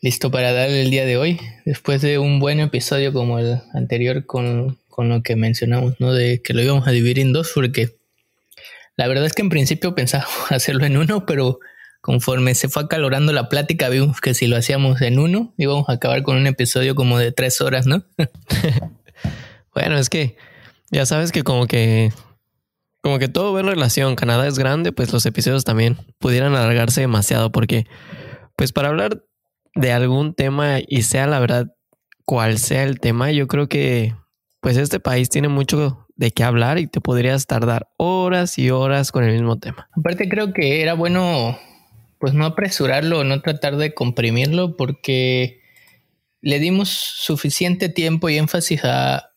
Listo para darle el día de hoy, después de un buen episodio como el anterior con, con lo que mencionamos, ¿no? De que lo íbamos a dividir en dos, porque la verdad es que en principio pensábamos hacerlo en uno, pero conforme se fue acalorando la plática, vimos que si lo hacíamos en uno, íbamos a acabar con un episodio como de tres horas, ¿no? bueno, es que ya sabes que como que como que todo va en relación. Canadá es grande, pues los episodios también pudieran alargarse demasiado porque, pues para hablar de algún tema y sea la verdad cual sea el tema, yo creo que pues este país tiene mucho de qué hablar y te podrías tardar horas y horas con el mismo tema. Aparte creo que era bueno pues no apresurarlo, no tratar de comprimirlo porque le dimos suficiente tiempo y énfasis a,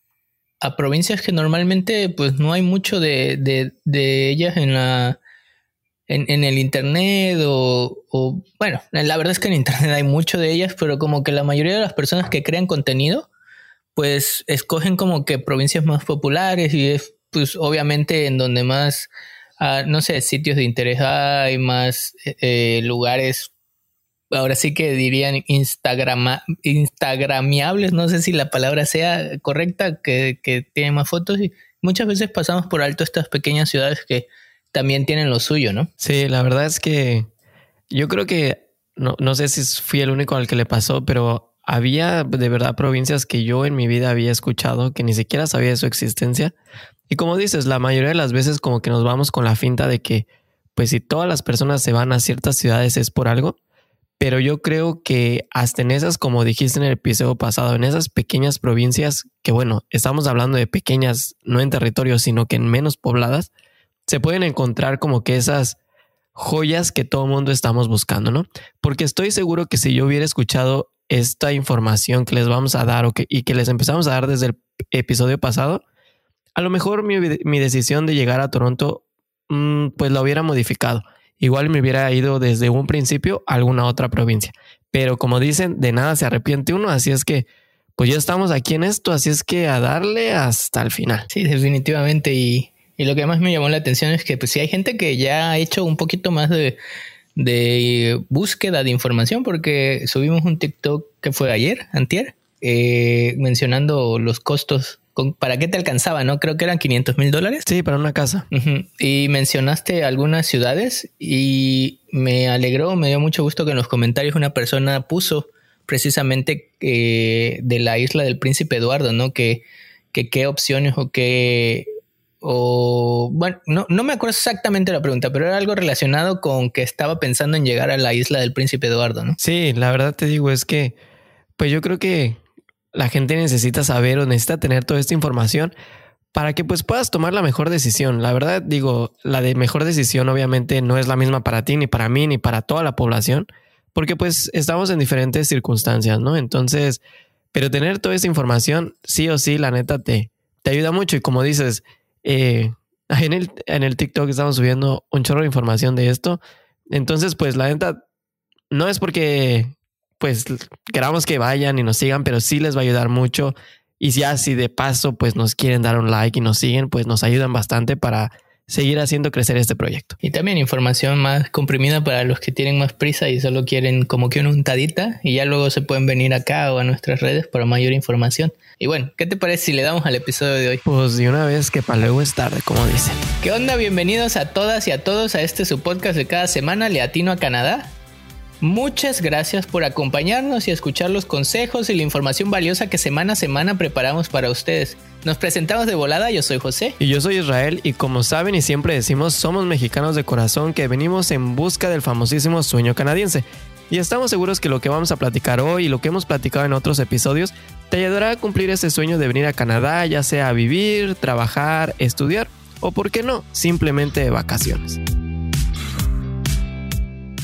a provincias que normalmente pues no hay mucho de, de, ellas en la en, el internet o, bueno, la verdad es que en internet hay mucho de ellas, pero como que la mayoría de las personas que crean contenido pues escogen como que provincias más populares y es pues obviamente en donde más, ah, no sé, sitios de interés hay, más eh, lugares ahora sí que dirían Instagram, instagramiables, no sé si la palabra sea correcta, que, que tienen más fotos y muchas veces pasamos por alto estas pequeñas ciudades que también tienen lo suyo, ¿no? Sí, la verdad es que yo creo que, no, no sé si fui el único al que le pasó, pero había de verdad provincias que yo en mi vida había escuchado que ni siquiera sabía de su existencia. Y como dices, la mayoría de las veces como que nos vamos con la finta de que, pues si todas las personas se van a ciertas ciudades es por algo pero yo creo que hasta en esas, como dijiste en el episodio pasado, en esas pequeñas provincias, que bueno, estamos hablando de pequeñas, no en territorio, sino que en menos pobladas, se pueden encontrar como que esas joyas que todo mundo estamos buscando, ¿no? Porque estoy seguro que si yo hubiera escuchado esta información que les vamos a dar o que, y que les empezamos a dar desde el episodio pasado, a lo mejor mi, mi decisión de llegar a Toronto, mm, pues la hubiera modificado igual me hubiera ido desde un principio a alguna otra provincia. Pero como dicen, de nada se arrepiente uno, así es que pues ya estamos aquí en esto, así es que a darle hasta el final. Sí, definitivamente. Y, lo que más me llamó la atención es que pues si hay gente que ya ha hecho un poquito más de, de búsqueda de información, porque subimos un TikTok que fue ayer, antier, eh, mencionando los costos ¿para qué te alcanzaba? No creo que eran 500 mil dólares. Sí, para una casa. Y mencionaste algunas ciudades y me alegró, me dio mucho gusto que en los comentarios una persona puso precisamente eh, de la isla del príncipe Eduardo, ¿no? Que, que qué opciones o qué o bueno, no, no me acuerdo exactamente la pregunta, pero era algo relacionado con que estaba pensando en llegar a la isla del príncipe Eduardo, ¿no? Sí, la verdad te digo es que, pues yo creo que la gente necesita saber o necesita tener toda esta información para que pues puedas tomar la mejor decisión. La verdad digo, la de mejor decisión obviamente no es la misma para ti, ni para mí, ni para toda la población, porque pues estamos en diferentes circunstancias, ¿no? Entonces, pero tener toda esta información, sí o sí, la neta te, te ayuda mucho. Y como dices, eh, en, el, en el TikTok estamos subiendo un chorro de información de esto. Entonces, pues la neta, no es porque pues queramos que vayan y nos sigan, pero sí les va a ayudar mucho. Y si así de paso, pues nos quieren dar un like y nos siguen, pues nos ayudan bastante para seguir haciendo crecer este proyecto. Y también información más comprimida para los que tienen más prisa y solo quieren como que una untadita y ya luego se pueden venir acá o a nuestras redes para mayor información. Y bueno, ¿qué te parece si le damos al episodio de hoy? Pues de una vez que para luego es tarde, como dicen. ¿Qué onda? Bienvenidos a todas y a todos a este su podcast de cada semana, Leatino a Canadá. Muchas gracias por acompañarnos y escuchar los consejos y la información valiosa que semana a semana preparamos para ustedes. Nos presentamos de volada, yo soy José. Y yo soy Israel y como saben y siempre decimos, somos mexicanos de corazón que venimos en busca del famosísimo sueño canadiense. Y estamos seguros que lo que vamos a platicar hoy y lo que hemos platicado en otros episodios te ayudará a cumplir ese sueño de venir a Canadá, ya sea a vivir, trabajar, estudiar o, por qué no, simplemente de vacaciones.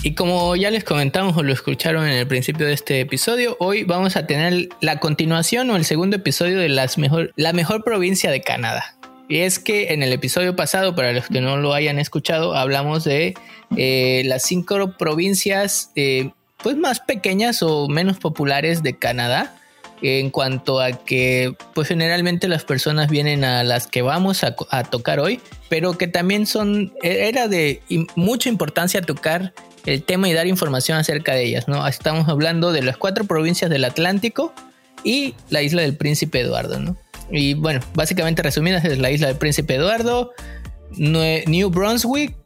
Y como ya les comentamos o lo escucharon en el principio de este episodio, hoy vamos a tener la continuación o el segundo episodio de las mejor, la mejor provincia de Canadá. Y es que en el episodio pasado, para los que no lo hayan escuchado, hablamos de eh, las cinco provincias eh, pues más pequeñas o menos populares de Canadá en cuanto a que pues generalmente las personas vienen a las que vamos a, a, tocar hoy, pero que también son, era de mucha importancia tocar el tema y dar información acerca de ellas, ¿no? Estamos hablando de las cuatro provincias del Atlántico y la isla del Príncipe Eduardo, ¿no? Y bueno, básicamente resumidas es la isla del Príncipe Eduardo, New Brunswick,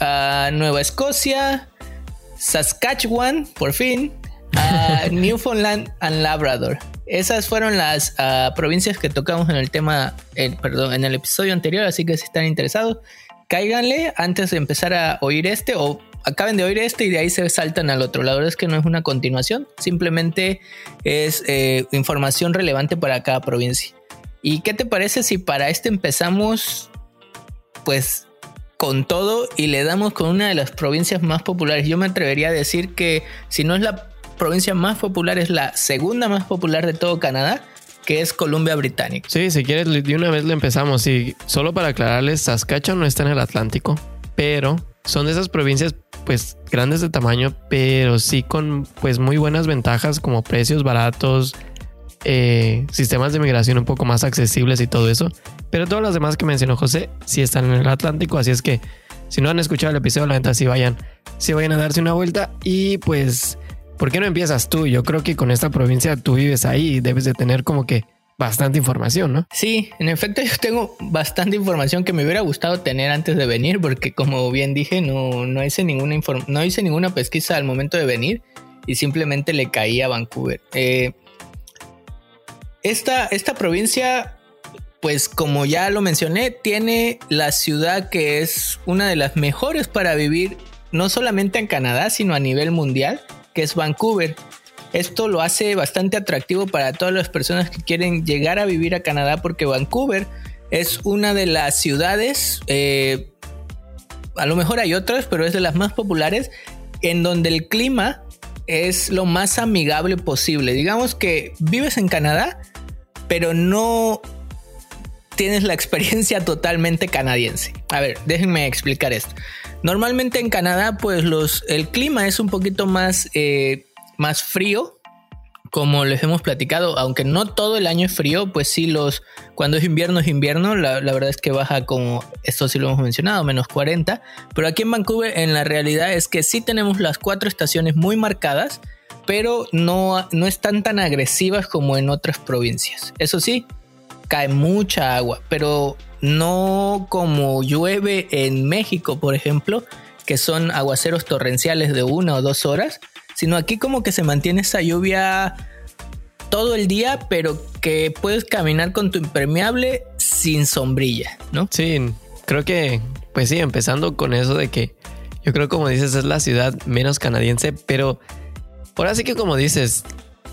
Nueva Escocia, Saskatchewan, por fin, uh, Newfoundland and Labrador. Esas fueron las ah, provincias que tocamos en el tema, perdón, en el episodio anterior, así que si están interesados, cáiganle antes de empezar a oír este o acaben de oír este y de ahí se saltan al otro. La verdad es que no es una continuación, simplemente es eh, información relevante para cada provincia. ¿Y qué te parece si para este empezamos pues con todo y le damos con una de las provincias más populares? Yo me atrevería a decir que si no es la provincia más popular, es la segunda más popular de todo Canadá, que es Columbia Británica. Sí, si quieres, de una vez le empezamos. Y solo para aclararles, Saskatchewan no está en el Atlántico, pero son de esas provincias pues grandes de tamaño, pero sí con pues muy buenas ventajas como precios baratos, eh, sistemas de migración un poco más accesibles y todo eso. Pero todas las demás que mencionó José sí están en el Atlántico, así es que si no han escuchado el episodio, la neta sí vayan, sí vayan a darse una vuelta y pues ¿Por qué no empiezas tú? Yo creo que con esta provincia tú vives ahí y debes de tener como que bastante información, ¿no? Sí, en efecto yo tengo bastante información que me hubiera gustado tener antes de venir porque como bien dije no, no, hice, ninguna no hice ninguna pesquisa al momento de venir y simplemente le caí a Vancouver. Eh, esta, esta provincia, pues como ya lo mencioné, tiene la ciudad que es una de las mejores para vivir no solamente en Canadá, sino a nivel mundial que es Vancouver. Esto lo hace bastante atractivo para todas las personas que quieren llegar a vivir a Canadá porque Vancouver es una de las ciudades, eh, a lo mejor hay otras, pero es de las más populares, en donde el clima es lo más amigable posible. Digamos que vives en Canadá, pero no tienes la experiencia totalmente canadiense. A ver, déjenme explicar esto. Normalmente en Canadá, pues los, el clima es un poquito más, eh, más frío, como les hemos platicado, aunque no todo el año es frío, pues sí los, cuando es invierno es invierno, la, verdad es que baja como, esto sí lo hemos mencionado, menos 40, pero aquí en Vancouver en la realidad es que sí tenemos las cuatro estaciones muy marcadas, pero no, no están tan agresivas como en otras provincias. Eso sí, cae mucha agua, pero no como llueve en México, por ejemplo, que son aguaceros torrenciales de una o dos horas, sino aquí como que se mantiene esa lluvia todo el día, pero que puedes caminar con tu impermeable sin sombrilla, ¿no? Sí, creo que, pues sí, empezando con eso de que yo creo como dices es la ciudad menos canadiense, pero ahora sí que como dices,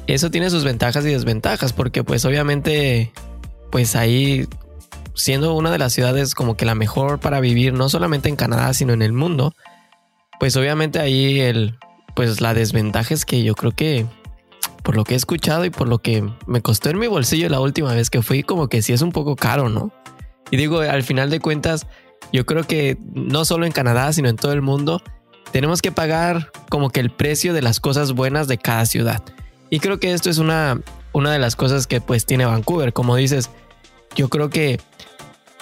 eso tiene sus ventajas y desventajas, porque pues obviamente, pues ahí siendo una de las ciudades como que la mejor para vivir, no solamente en Canadá, sino en el mundo, pues obviamente ahí el, pues la desventaja es que yo creo que por lo que he escuchado y por lo que me costó en mi bolsillo la última vez que fui, como que sí es un poco caro, ¿no? Y digo, al final de cuentas, yo creo que no solo en Canadá, sino en todo el mundo, tenemos que pagar como que el precio de las cosas buenas de cada ciudad. Y creo que esto es una, una de las cosas que pues tiene Vancouver. Como dices, yo creo que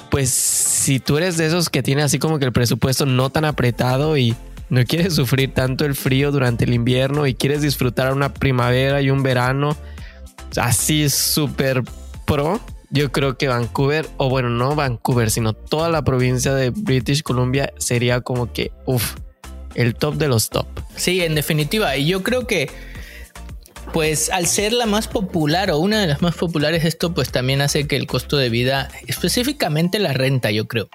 pues si tú eres de esos que tiene así como que el presupuesto no tan apretado y no quieres sufrir tanto el frío durante el invierno y quieres disfrutar una primavera y un verano así súper pro, yo creo que Vancouver, o bueno, no Vancouver, sino toda la provincia de British Columbia sería como que, uff, el top de los top. Sí, en definitiva, y yo creo que pues al ser la más popular o una de las más populares, esto pues también hace que el costo de vida, específicamente la renta, yo creo.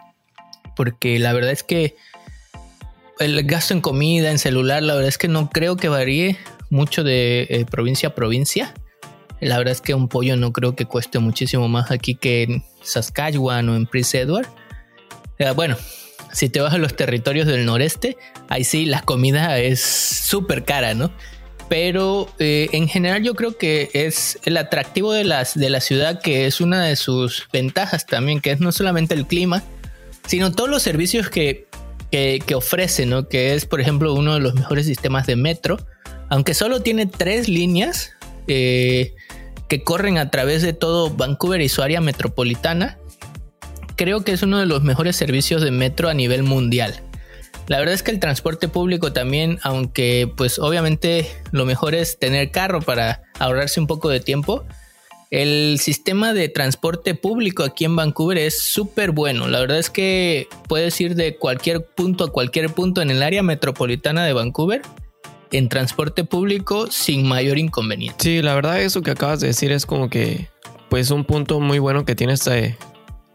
Porque la verdad es que el gasto en comida, en celular, la verdad es que no creo que varíe mucho de eh, provincia a provincia. La verdad es que un pollo no creo que cueste muchísimo más aquí que en Saskatchewan o en Prince Edward. Eh, bueno, si te vas a los territorios del noreste, ahí sí la comida es súper cara, ¿no? Pero eh, en general yo creo que es el atractivo de, las, de la ciudad, que es una de sus ventajas también, que es no solamente el clima, sino todos los servicios que, que, ofrece, ¿no? que es por ejemplo uno de los mejores sistemas de metro, aunque solo tiene tres líneas eh, que corren a través de todo Vancouver y su área metropolitana, creo que es uno de los mejores servicios de metro a nivel mundial. La verdad es que el transporte público también, aunque pues obviamente lo mejor es tener carro para ahorrarse un poco de tiempo, el sistema de transporte público aquí en Vancouver es súper bueno. La verdad es que puedes ir de cualquier punto a cualquier punto en el área metropolitana de Vancouver en transporte público sin mayor inconveniente. Sí, la verdad eso que acabas de decir es como que pues un punto muy bueno que tiene esta,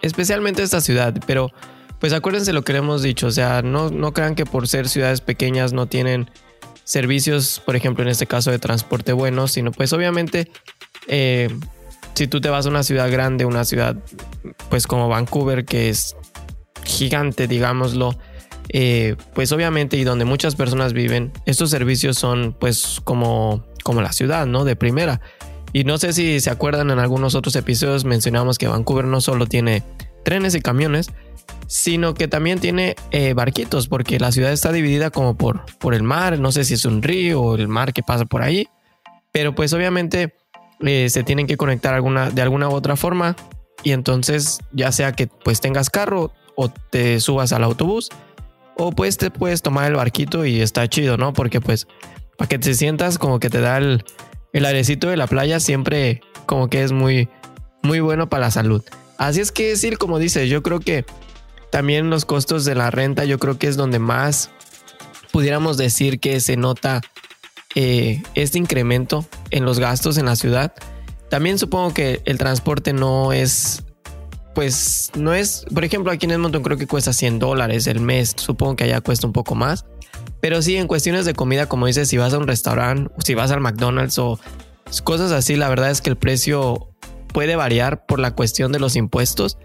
especialmente esta ciudad, pero pues acuérdense lo que le hemos dicho, o sea, no, no crean que por ser ciudades pequeñas no tienen servicios, por ejemplo en este caso de transporte bueno, sino pues obviamente eh, si tú te vas a una ciudad grande, una ciudad pues como Vancouver que es gigante, digámoslo, eh, pues obviamente y donde muchas personas viven, estos servicios son pues como, como la ciudad, ¿no? De primera. Y no sé si se acuerdan en algunos otros episodios mencionamos que Vancouver no solo tiene trenes y camiones, sino que también tiene eh, barquitos, porque la ciudad está dividida como por, por el mar, no sé si es un río o el mar que pasa por ahí, pero pues obviamente eh, se tienen que conectar de alguna u otra forma y entonces ya sea que pues tengas carro o te subas al autobús, o pues te puedes tomar el barquito y está chido, ¿no? Porque pues para que te sientas como que te da el, el airecito de la playa siempre como que es muy, muy bueno para la salud. Así es que decir, como dices, yo creo que también los costos de la renta, yo creo que es donde más pudiéramos decir que se nota eh, este incremento en los gastos en la ciudad. También supongo que el transporte no es pues no es, por ejemplo, aquí en Edmonton creo que cuesta 100 dólares el mes, supongo que allá cuesta un poco más, pero sí, en cuestiones de comida, como dices, si vas a un restaurante, si vas al McDonald's o cosas así, la verdad es que el precio puede variar por la cuestión de los impuestos,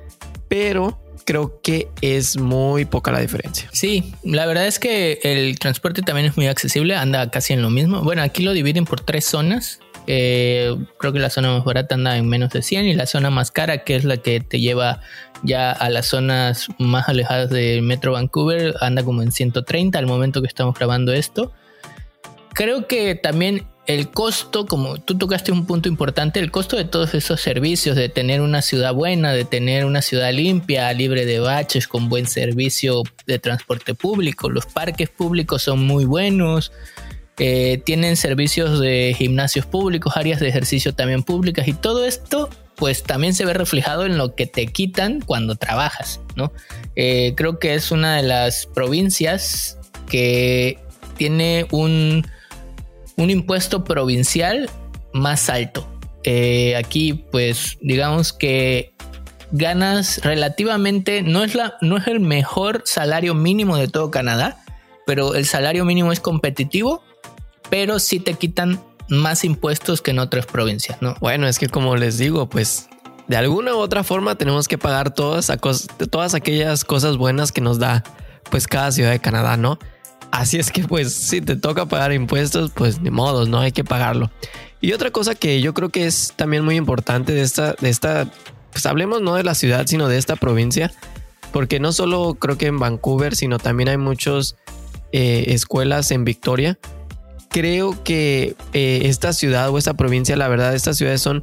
pero creo que es muy poca la diferencia. Sí, la verdad es que el transporte también es muy accesible, anda casi en lo mismo. Bueno, aquí lo dividen por tres zonas. Eh, creo que la zona más barata anda en menos de 100 y la zona más cara, que es la que te lleva ya a las zonas más alejadas del Metro Vancouver, anda como en 130 al momento que estamos grabando esto. Creo que también el costo, como tú tocaste un punto importante, el costo de todos esos servicios, de tener una ciudad buena, de tener una ciudad limpia, libre de baches, con buen servicio de transporte público, los parques públicos son muy buenos, eh, tienen servicios de gimnasios públicos, áreas de ejercicio también públicas y todo esto pues también se ve reflejado en lo que te quitan cuando trabajas, ¿no? Eh, creo que es una de las provincias que tiene un, un impuesto provincial más alto. Eh, aquí pues digamos que ganas relativamente, no es, la, no es el mejor salario mínimo de todo Canadá, pero el salario mínimo es competitivo pero sí te quitan más impuestos que en otras provincias, ¿no? Bueno, es que como les digo, pues de alguna u otra forma tenemos que pagar todas, todas aquellas cosas buenas que nos da pues cada ciudad de Canadá, ¿no? Así es que pues si te toca pagar impuestos, pues ni modos, ¿no? Hay que pagarlo. Y otra cosa que yo creo que es también muy importante de esta, de esta, pues hablemos no de la ciudad, sino de esta provincia, porque no solo creo que en Vancouver, sino también hay muchas eh, escuelas en Victoria creo que eh, esta ciudad o esta provincia, la verdad, estas ciudades son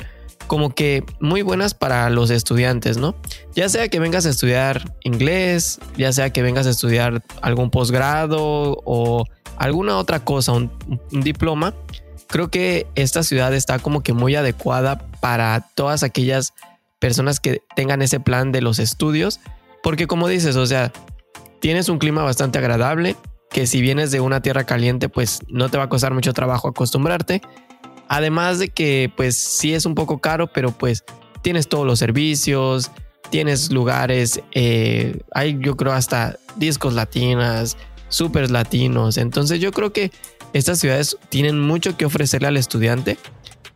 como que muy buenas para los estudiantes, ¿no? Ya sea que vengas a estudiar inglés, ya sea que vengas a estudiar algún posgrado o alguna otra cosa, un, diploma, creo que esta ciudad está como que muy adecuada para todas aquellas personas que tengan ese plan de los estudios, porque como dices, o sea, tienes un clima bastante agradable, que si vienes de una tierra caliente, pues no te va a costar mucho trabajo acostumbrarte. Además de que pues sí es un poco caro, pero pues tienes todos los servicios, tienes lugares, eh, hay yo creo hasta discos latinas, super latinos. Entonces yo creo que estas ciudades tienen mucho que ofrecerle al estudiante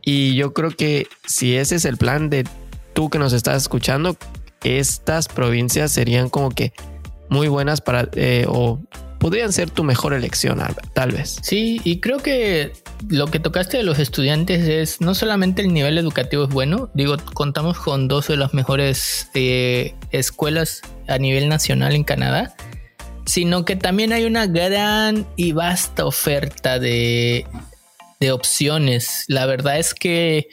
y yo creo que si ese es el plan de tú que nos estás escuchando, estas provincias serían como que muy buenas para eh, o podrían ser tu mejor elección, tal vez. Sí, y creo que lo que tocaste de los estudiantes es no solamente el nivel educativo es bueno, digo, contamos con dos de las mejores eh, escuelas a nivel nacional en Canadá, sino que también hay una gran y vasta oferta de, de opciones. La verdad es que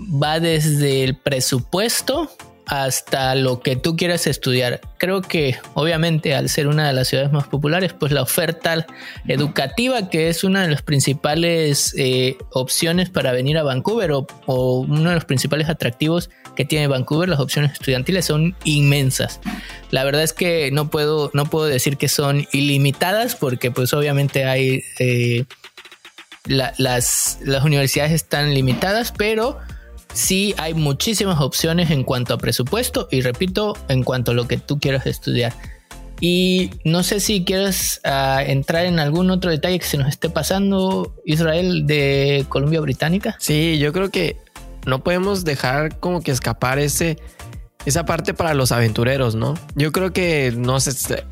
va desde el presupuesto hasta lo que tú quieras estudiar. Creo que obviamente al ser una de las ciudades más populares, pues la oferta educativa, que es una de las principales eh, opciones para venir a Vancouver o, uno de los principales atractivos que tiene Vancouver, las opciones estudiantiles son inmensas. La verdad es que no puedo, no puedo decir que son ilimitadas porque pues obviamente hay... Eh, las, las universidades están limitadas, pero sí hay muchísimas opciones en cuanto a presupuesto y repito, en cuanto a lo que tú quieras estudiar. Y no sé si quieres ah, entrar en algún otro detalle que se nos esté pasando, Israel, de Columbia Británica. Sí, yo creo que no podemos dejar como que escapar ese, esa parte para los aventureros, ¿no? Yo creo que no sé,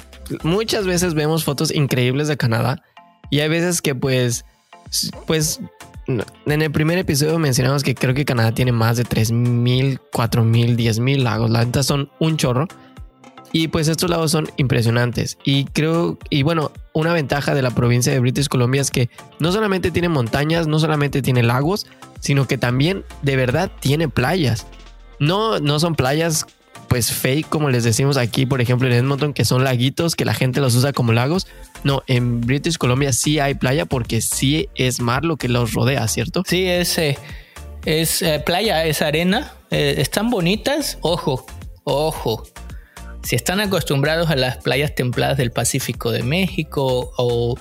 muchas veces vemos fotos increíbles de Canadá y hay veces que pues, pues en el primer episodio mencionamos que creo que Canadá tiene más de 3.000, 4.000, 10.000 lagos. La neta son un chorro. Y pues estos lagos son impresionantes. Y creo, y bueno, una ventaja de la provincia de British Columbia es que no solamente tiene montañas, no solamente tiene lagos, sino que también de verdad tiene playas. No, no son playas pues fake, como les decimos aquí, por ejemplo, en Edmonton, que son laguitos que la gente los usa como lagos. No, en British Columbia sí hay playa porque sí es mar lo que los rodea, ¿cierto? Sí, es, eh, es eh, playa, es arena. Eh, están bonitas, ojo, ojo. Si están acostumbrados a las playas templadas del Pacífico de México o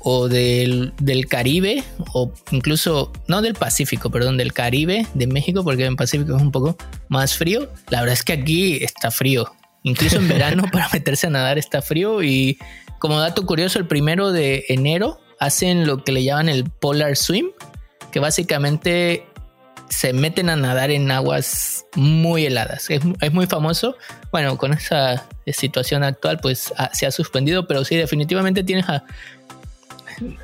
o del, Caribe, o incluso, no del Pacífico, perdón, del Caribe, de México, porque en Pacífico es un poco más frío. La verdad es que aquí está frío. Incluso en verano para meterse a nadar está frío. Y como dato curioso, el primero de enero hacen lo que le llaman el Polar Swim, que básicamente se meten a nadar en aguas muy heladas. Es, es, muy famoso. Bueno, con esa situación actual, pues ah, se ha suspendido, pero sí, definitivamente tienes a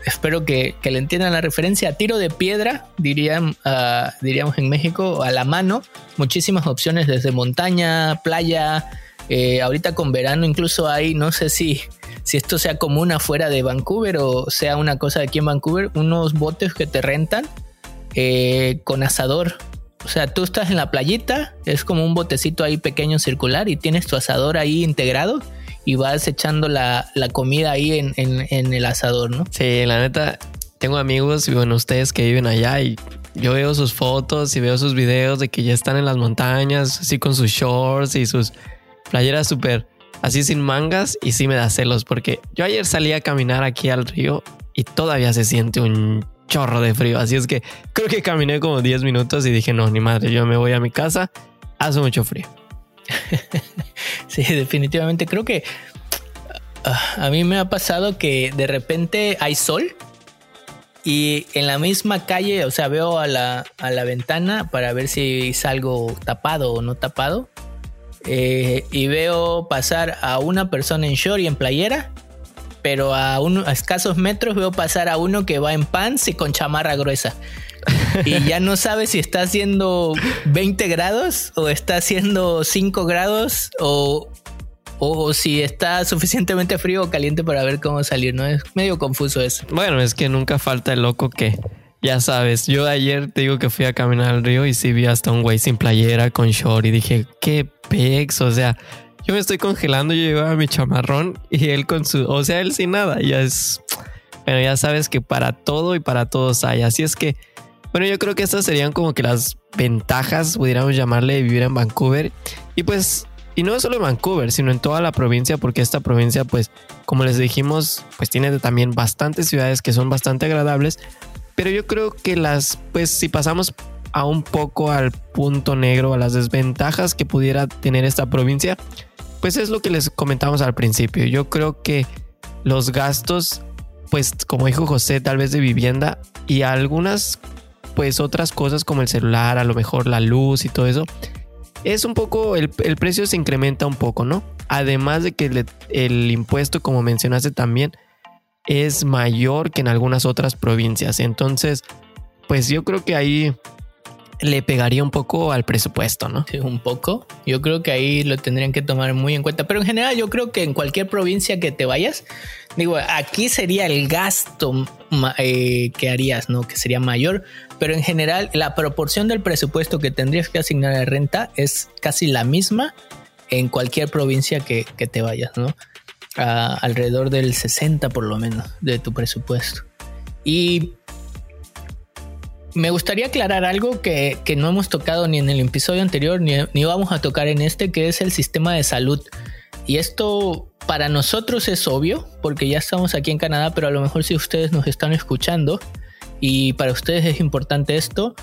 espero que, le entiendan la referencia. Tiro de piedra, dirían, ah, diríamos en México, a la mano. Muchísimas opciones desde montaña, playa. Eh, ahorita con verano incluso hay, no sé si, si esto sea común afuera de Vancouver o sea una cosa de aquí en Vancouver, unos botes que te rentan eh, con asador. O sea, tú estás en la playita, es como un botecito ahí pequeño circular y tienes tu asador ahí integrado y vas echando la, comida ahí en, el asador, ¿no? Sí, la neta, tengo amigos y bueno, ustedes que viven allá y yo veo sus fotos y veo sus videos de que ya están en las montañas, así con sus shorts y sus playeras súper así sin mangas y sí me da celos porque yo ayer salí a caminar aquí al río y todavía se siente un chorro de frío, así es que creo que caminé como 10 minutos y dije, no, ni madre, yo me voy a mi casa, hace mucho frío. sí, definitivamente. Creo que ah, a mí me ha pasado que de repente hay sol y en la misma calle, o sea, veo a la, ventana para ver si salgo tapado o no tapado. Eh, y veo pasar a una persona en short y en playera, pero a, a escasos metros veo pasar a uno que va en pants y con chamarra gruesa y ya no sabes si está haciendo 20 grados o está haciendo 5 grados o, o si está suficientemente frío o caliente para ver cómo salir, ¿no? Es medio confuso eso. Bueno, es que nunca falta el loco que, ya sabes, yo ayer te digo que fui a caminar al río y sí vi hasta un güey sin playera, con short y dije, qué pex, o sea, yo me estoy congelando, yo llevaba mi chamarrón y él con su, o sea, él sin nada, ya es, bueno, ya sabes que para todo y para todos hay, así es que bueno, yo creo que estas serían como que las ventajas, pudiéramos llamarle, de vivir en Vancouver. Y pues, y no solo en Vancouver, sino en toda la provincia, porque esta provincia, pues, como les dijimos, pues tiene también bastantes ciudades que son bastante agradables. Pero yo creo que las, pues, si pasamos a un poco al punto negro, a las desventajas que pudiera tener esta provincia, pues es lo que les comentamos al principio. Yo creo que los gastos, pues como dijo José, tal vez de vivienda y algunas pues otras cosas como el celular, a lo mejor la luz y todo eso, es un poco, el, precio se incrementa un poco, ¿no? Además de que el impuesto, como mencionaste también, es mayor que en algunas otras provincias. Entonces, pues yo creo que ahí le pegaría un poco al presupuesto, ¿no? Sí, un poco. Yo creo que ahí lo tendrían que tomar muy en cuenta. Pero en general yo creo que en cualquier provincia que te vayas, digo, aquí sería el gasto eh, que harías, ¿no? Que sería mayor. Pero en general la proporción del presupuesto que tendrías que asignar a renta es casi la misma en cualquier provincia que, que te vayas, ¿no? alrededor del 60 por lo menos de tu presupuesto. Y me gustaría aclarar algo que, no hemos tocado ni en el episodio anterior ni, ni, vamos a tocar en este, que es el sistema de salud. Y esto para nosotros es obvio, porque ya estamos aquí en Canadá, pero a lo mejor si ustedes nos están escuchando y para ustedes es importante esto,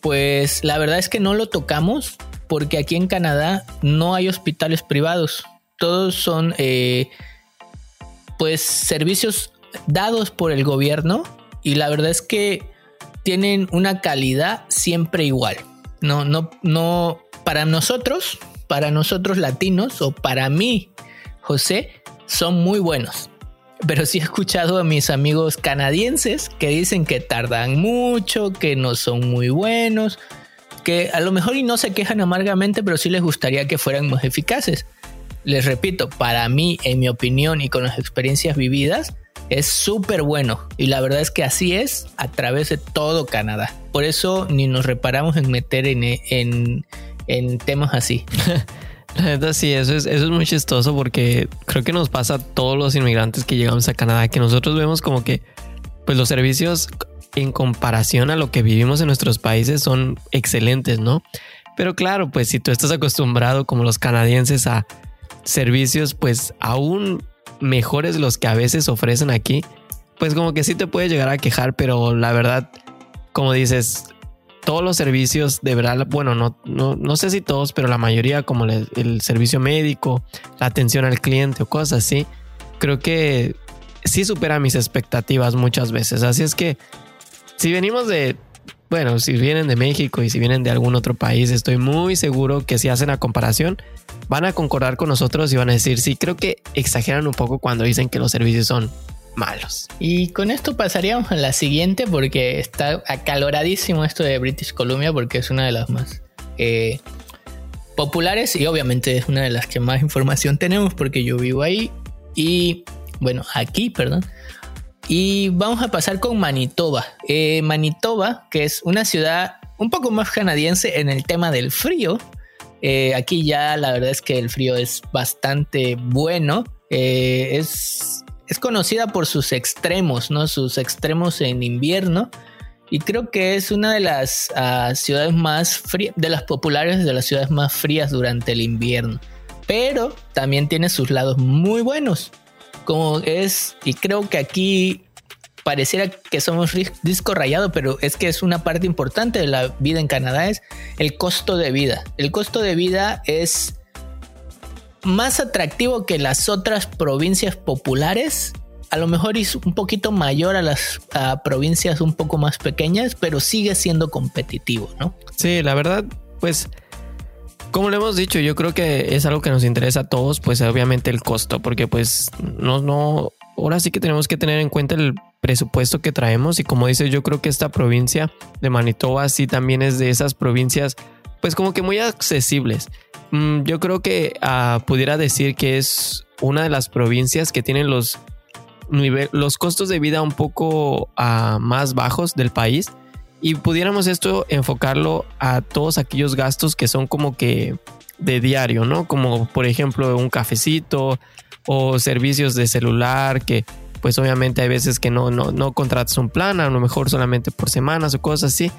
pues la verdad es que no lo tocamos porque aquí en Canadá no hay hospitales privados. Todos son eh, pues servicios dados por el gobierno y la verdad es que tienen una calidad siempre igual. No, no, no, para nosotros, para nosotros latinos o para mí, José, son muy buenos. Pero sí he escuchado a mis amigos canadienses que dicen que tardan mucho, que no son muy buenos, que a lo mejor y no se quejan amargamente, pero sí les gustaría que fueran más eficaces. Les repito, para mí, en mi opinión y con las experiencias vividas, es súper bueno y la verdad es que así es a través de todo Canadá. Por eso ni nos reparamos en meter en, en, temas así. Sí, eso es, eso es muy chistoso porque creo que nos pasa a todos los inmigrantes que llegamos a Canadá, que nosotros vemos como que pues los servicios en comparación a lo que vivimos en nuestros países son excelentes, ¿no? Pero claro, pues si tú estás acostumbrado como los canadienses a servicios pues aún mejores los que a veces ofrecen aquí, pues como que sí te puede llegar a quejar, pero la verdad, como dices, todos los servicios de verdad, bueno, no, no, no sé si todos, pero la mayoría, como el, servicio médico, la atención al cliente o cosas así, creo que sí supera mis expectativas muchas veces. Así es que si venimos de, bueno, si vienen de México y si vienen de algún otro país, estoy muy seguro que si hacen la comparación, van a concordar con nosotros y van a decir, sí, creo que exageran un poco cuando dicen que los servicios son malos. Y con esto pasaríamos a la siguiente porque está acaloradísimo esto de British Columbia porque es una de las más eh, populares y obviamente es una de las que más información tenemos porque yo vivo ahí y bueno, aquí, perdón. Y vamos a pasar con Manitoba. Eh, Manitoba, que es una ciudad un poco más canadiense en el tema del frío, eh, aquí ya la verdad es que el frío es bastante bueno. Es, es conocida por sus extremos, ¿no? Sus extremos en invierno. Y creo que es una de las ah, ciudades más frías, de las populares de las ciudades más frías durante el invierno. Pero también tiene sus lados muy buenos. Como es, y creo que aquí pareciera que somos disco rayado, pero es que es una parte importante de la vida en Canadá, es el costo de vida. El costo de vida es más atractivo que las otras provincias populares. A lo mejor es un poquito mayor a las provincias un poco más pequeñas, pero sigue siendo competitivo, ¿no? Sí, la verdad, pues como le hemos dicho, yo creo que es algo que nos interesa a todos, pues obviamente el costo, porque pues no, no, ahora sí que tenemos que tener en cuenta el presupuesto que traemos y como dices, yo creo que esta provincia de Manitoba sí también es de esas provincias pues como que muy accesibles. Mm, yo creo que ah, pudiera decir que es una de las provincias que tienen los, los costos de vida un poco ah, más bajos del país y pudiéramos esto enfocarlo a todos aquellos gastos que son como que de diario, ¿no? Como por ejemplo un cafecito o servicios de celular que pues obviamente hay veces que no, no, no contratas un plan, a lo mejor solamente por semanas o cosas así.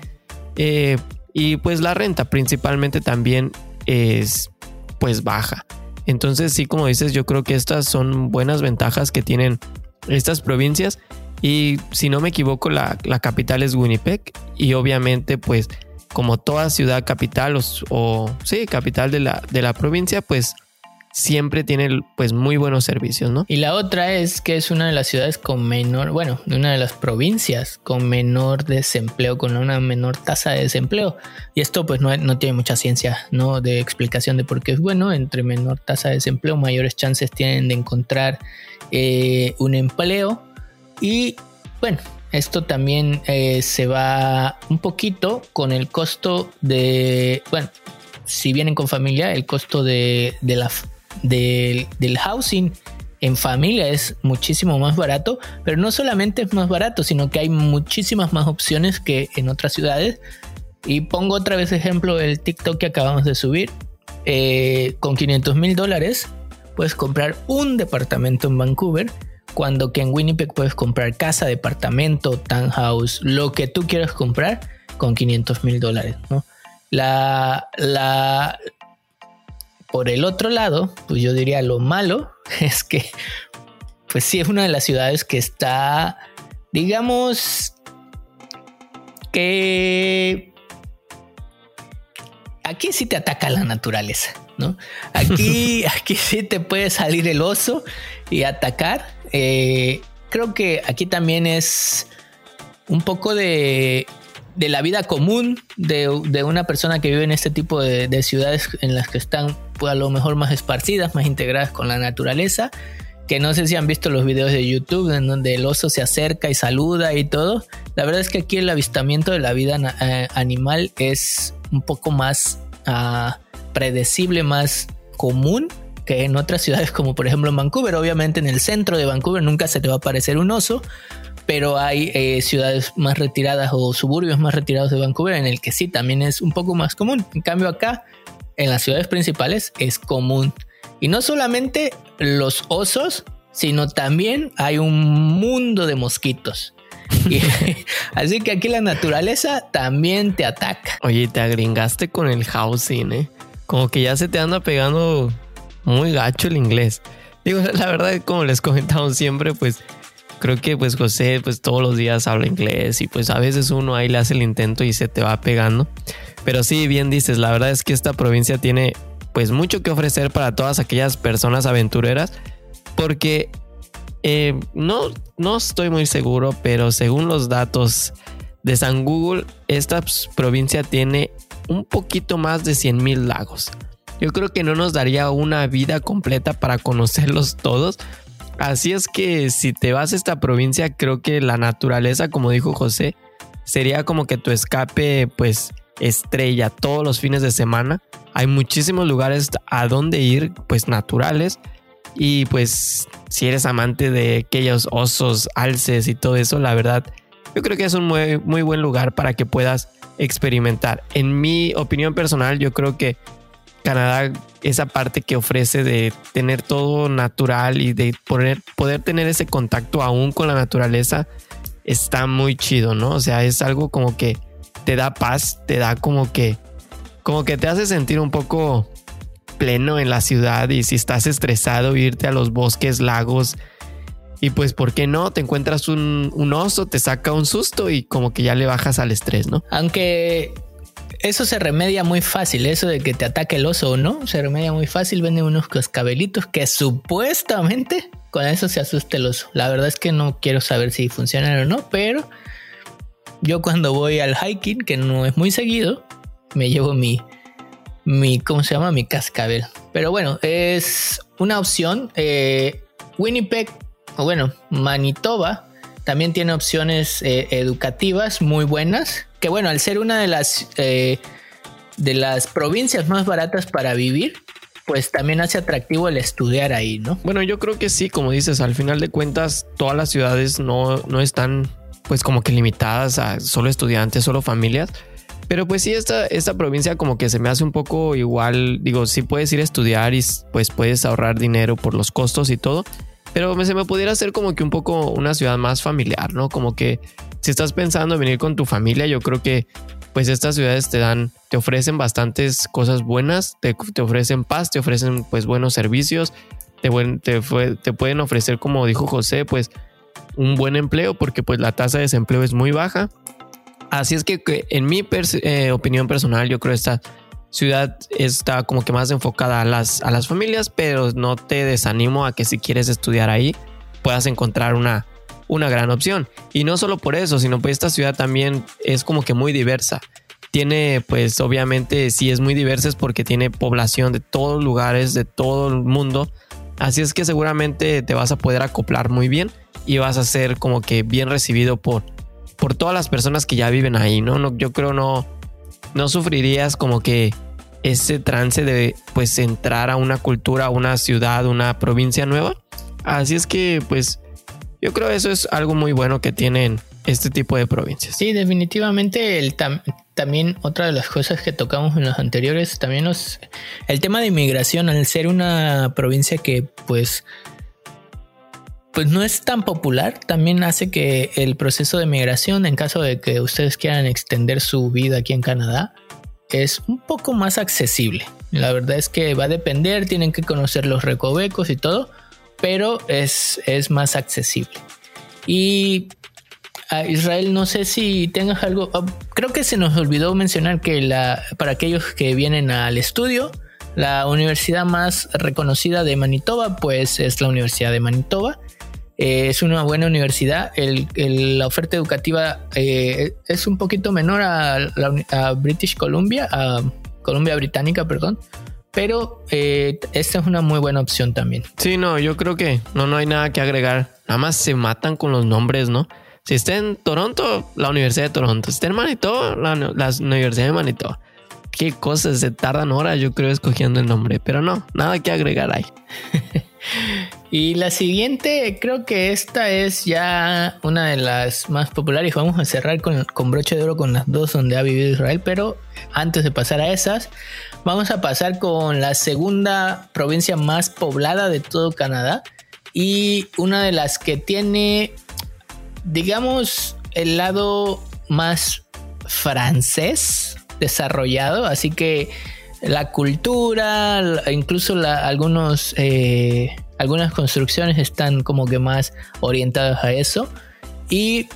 Eh, y pues la renta principalmente también es pues baja. Entonces sí, como dices, yo creo que estas son buenas ventajas que tienen estas provincias. Y si no me equivoco, la, la capital es Winnipeg. Y obviamente pues como toda ciudad capital o, sí, capital de la, de la provincia, pues siempre tiene pues muy buenos servicios, ¿no? Y la otra es que es una de las ciudades con menor, bueno, una de las provincias con menor desempleo, con una menor tasa de desempleo. Y esto pues no, no tiene mucha ciencia, ¿no? De explicación de por qué es bueno. Entre menor tasa de desempleo, mayores chances tienen de encontrar eh, un empleo. Y bueno, Esto también eh, se va un poquito con el costo de, bueno, si vienen con familia, el costo de, la, del housing en familia es muchísimo más barato, pero no solamente es más barato, sino que hay muchísimas más opciones que en otras ciudades. Y pongo otra vez ejemplo el TikTok que acabamos de subir. Eh, con 500 mil dólares puedes comprar un departamento en Vancouver, cuando que en Winnipeg puedes comprar casa, departamento, townhouse, lo que tú quieras comprar con 500 mil dólares. La, la, por el otro lado, pues yo diría lo malo es que, pues sí es una de las ciudades que está, digamos, que aquí sí te ataca la naturaleza, ¿no? Aquí, aquí sí te puede salir el oso y atacar. Eh, creo que aquí también es un poco de, de la vida común de, una persona que vive en este tipo de, ciudades en las que están pues, a lo mejor más esparcidas, más integradas con la naturaleza. Que no sé si han visto los videos de YouTube en donde el oso se acerca y saluda y todo. La verdad es que aquí el avistamiento de la vida eh, animal es un poco más ah, predecible, más común que en otras ciudades como por ejemplo en Vancouver. Obviamente en el centro de Vancouver nunca se te va a aparecer un oso, pero hay eh, ciudades más retiradas o suburbios más retirados de Vancouver en el que sí también es un poco más común. En cambio acá, en las ciudades principales, es común. Y no solamente los osos, sino también hay un mundo de mosquitos. así que aquí la naturaleza también te ataca. Oye, te agringaste con el housing, ¿eh? Como que ya se te anda pegando muy gacho el inglés. Digo, la verdad, como les comentamos siempre, pues creo que pues José pues todos los días habla inglés y pues a veces uno ahí le hace el intento y se te va pegando. Pero sí, bien dices, la verdad es que esta provincia tiene pues mucho que ofrecer para todas aquellas personas aventureras porque eh, no, no estoy muy seguro, pero según los datos de San Google, esta provincia tiene un poquito más de 100 mil lagos. Yo creo que no nos daría una vida completa para conocerlos todos. Así es que si te vas a esta provincia, creo que la naturaleza, como dijo José, sería como que tu escape, pues, estrella todos los fines de semana. Hay muchísimos lugares a donde ir, pues, naturales. Y pues, si eres amante de aquellos osos, alces y todo eso, la verdad, yo creo que es un muy, muy buen lugar para que puedas experimentar. En mi opinión personal, yo creo que Canadá, esa parte que ofrece de tener todo natural y de poder, poder tener ese contacto aún con la naturaleza, está muy chido, ¿no? O sea, es algo como que te da paz, te da como que, como que te hace sentir un poco pleno en la ciudad y si estás estresado, irte a los bosques, lagos. Y pues, ¿por qué no? Te encuentras un, un oso, te saca un susto y como que ya le bajas al estrés, ¿no? Aunque eso se remedia muy fácil, eso de que te ataque el oso o no, se remedia muy fácil. Venden unos cascabelitos que supuestamente con eso se asusta el oso. La verdad es que no quiero saber si funcionan o no, pero yo cuando voy al hiking, que no es muy seguido, me llevo mi, mi ¿cómo se llama? Mi cascabel. Pero bueno, es una opción. Eh, Winnipeg, o bueno, Manitoba, también tiene opciones eh, educativas muy buenas que bueno, al ser una de las, eh, de las provincias más baratas para vivir, pues también hace atractivo el estudiar ahí, ¿no? Bueno, yo creo que sí, como dices, al final de cuentas todas las ciudades no, no están pues como que limitadas a solo estudiantes, solo familias. Pero pues sí, esta, esta provincia como que se me hace un poco igual, digo, sí puedes ir a estudiar y pues puedes ahorrar dinero por los costos y todo, pero se me pudiera hacer como que un poco una ciudad más familiar, ¿no? Como que si estás pensando en venir con tu familia, yo creo que pues estas ciudades te dan, te ofrecen bastantes cosas buenas, te, ofrecen paz, te ofrecen pues buenos servicios, te, pueden ofrecer, como dijo José, pues un buen empleo porque pues la tasa de desempleo es muy baja. Así es que, en mi eh, opinión personal, yo creo que esta ciudad está como que más enfocada a las, a las familias, pero no te desanimo a que si quieres estudiar ahí puedas encontrar una, una gran opción. Y no solo por eso, sino pues esta ciudad también es como que muy diversa. Tiene pues obviamente si es muy diversa es porque tiene población de todos lugares, de todo el mundo. Así es que seguramente te vas a poder acoplar muy bien y vas a ser como que bien recibido por por todas las personas que ya viven ahí, ¿no? no yo creo no, no sufrirías como que ese trance de pues entrar a una cultura, una ciudad, una provincia nueva. Así es que pues yo creo eso es algo muy bueno que tienen este tipo de provincias. Sí, definitivamente el también otra de las cosas que tocamos en los anteriores también nos el tema de inmigración al ser una provincia que pues pues no es tan popular, también hace que el proceso de migración, en caso de que ustedes quieran extender su vida aquí en Canadá, es un poco más accesible. La verdad es que va a depender, tienen que conocer los recovecos y todo, pero es, es más accesible. Y a Israel, no sé si tengas algo, oh, creo que se nos olvidó mencionar que la, para aquellos que vienen al estudio, la universidad más reconocida de Manitoba, pues es la Universidad de Manitoba. Eh, es una buena universidad. la oferta educativa eh, es un poquito menor a, British Columbia, a Columbia Británica, perdón. Pero eh, esta es una muy buena opción también. Sí, no, yo creo que no, no hay nada que agregar. Nada más se matan con los nombres, ¿no? Si está en Toronto, la Universidad de Toronto. Si está en Manitoba, la, la Universidad de Manitoba. Qué cosas, se tardan horas, yo creo, escogiendo el nombre. Pero no, nada que agregar ahí. Y la siguiente, creo que esta es ya una de las más populares. Vamos a cerrar con, con, broche de oro con las dos donde ha vivido Israel. Pero antes de pasar a esas, vamos a pasar con la segunda provincia más poblada de todo Canadá. Y una de las que tiene, digamos, el lado más francés desarrollado. Así que la cultura, incluso algunos... Eh, algunas construcciones están como que más orientadas a eso. Y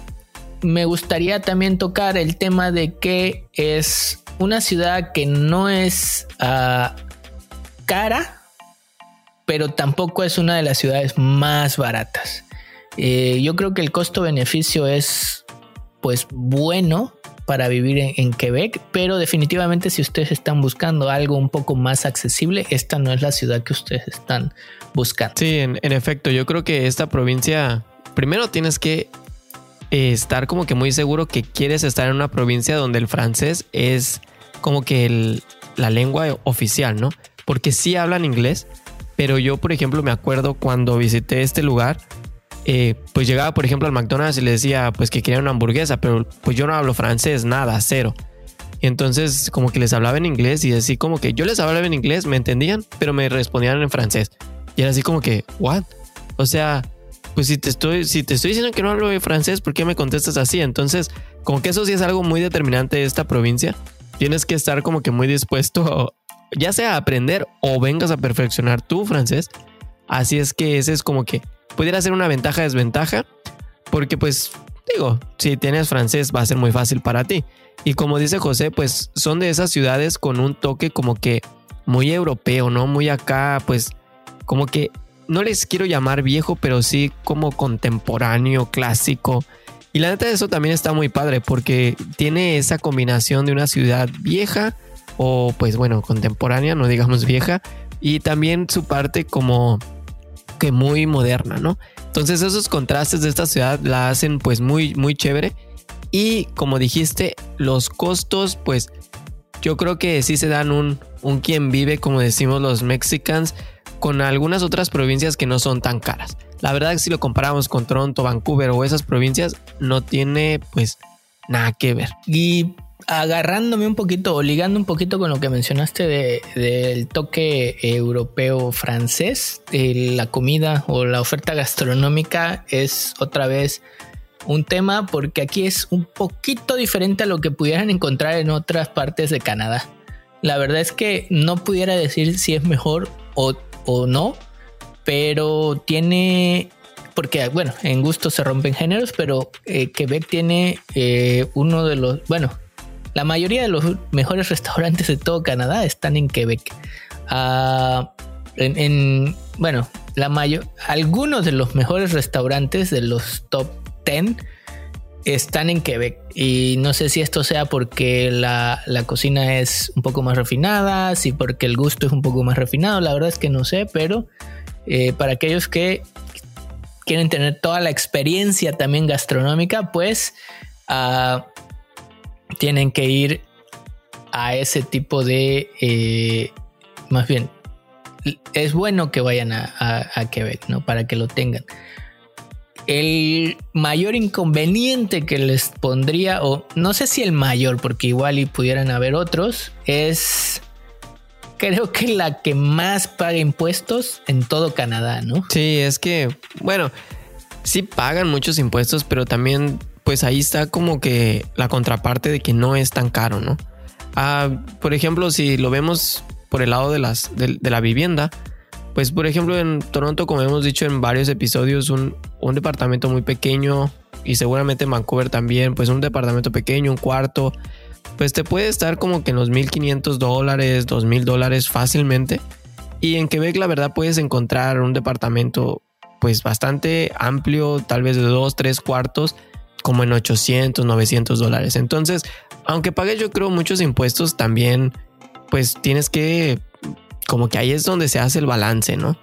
me gustaría también tocar el tema de que es una ciudad que no es ah, cara, pero tampoco es una de las ciudades más baratas. Eh, yo creo que el costo-beneficio es pues bueno para vivir en, Quebec, pero definitivamente si ustedes están buscando algo un poco más accesible, esta no es la ciudad que ustedes están buscando. Sí, en, efecto, yo creo que esta provincia, primero tienes que estar como que muy seguro que quieres estar en una provincia donde el francés es como que la lengua oficial, ¿no? Porque sí hablan inglés, pero yo, por ejemplo, me acuerdo cuando visité este lugar, eh, pues llegaba, por ejemplo, al McDonald's y le decía, pues que quería una hamburguesa, pero pues yo no hablo francés, nada, cero. Y entonces como que les hablaba en inglés y así como que yo les hablaba en inglés, me entendían, pero me respondían en francés. Y era así como que, ¿what? O sea, pues si te estoy, si te estoy diciendo que no hablo francés, ¿por qué me contestas así? Entonces, como que eso sí es algo muy determinante de esta provincia. Tienes que estar como que muy dispuesto, ya sea a aprender o vengas a perfeccionar tu francés. Así es que ese es como que pudiera ser una ventaja desventaja, porque pues digo, si tienes francés va a ser muy fácil para ti. Y como dice José, pues son de esas ciudades con un toque como que muy europeo, ¿no? Muy acá, pues como que no les quiero llamar viejo, pero sí como contemporáneo, clásico. Y la neta de eso también está muy padre porque tiene esa combinación de una ciudad vieja o pues bueno, contemporánea, no digamos vieja, y también su parte como que muy moderna, ¿no? Entonces esos contrastes de esta ciudad la hacen pues muy, muy chévere. Y como dijiste, los costos pues yo creo que sí se dan un, un quien vive, como decimos los mexicanos, con algunas otras provincias que no son tan caras. La verdad es que si lo comparamos con Toronto, Vancouver o esas provincias, no tiene pues nada que ver. Y agarrándome un poquito o ligando un poquito con lo que mencionaste del toque europeo francés, la comida o la oferta gastronómica es otra vez un tema porque aquí es un poquito diferente a lo que pudieran encontrar en otras partes de Canadá. La verdad es que no pudiera decir si es mejor o, no, pero tiene porque bueno, en gusto se rompen géneros, pero eh, Quebec tiene eh, uno de los, bueno, la mayoría de los mejores restaurantes de todo Canadá están en Quebec. Ah, en, bueno, la mayor, algunos de los mejores restaurantes de los top 10 están en Quebec. Y no sé si esto sea porque la, cocina es un poco más refinada, si porque el gusto es un poco más refinado. La verdad es que no sé, pero eh, para aquellos que quieren tener toda la experiencia también gastronómica, pues ah, tienen que ir a ese tipo de, eh, más bien, es bueno que vayan a, Quebec, ¿no? Para que lo tengan. El mayor inconveniente que les pondría, o no sé si el mayor, porque igual y pudieran haber otros, es creo que la que más paga impuestos en todo Canadá, ¿no? Sí, es que, bueno, sí pagan muchos impuestos, pero también, pues ahí está como que la contraparte de que no es tan caro, ¿no? Ah, por ejemplo, si lo vemos por el lado de, las, de, la vivienda, pues por ejemplo en Toronto, como hemos dicho en varios episodios, un, departamento muy pequeño y seguramente en Vancouver también, pues un departamento pequeño, un cuarto, pues te puede estar como que en los 1500 dólares, 2000 dólares fácilmente. Y en Quebec la verdad puedes encontrar un departamento pues bastante amplio, tal vez de dos, tres cuartos, como en 800, 900 dólares. Entonces, aunque pagues yo creo muchos impuestos, también pues tienes que, como que ahí es donde se hace el balance, ¿no?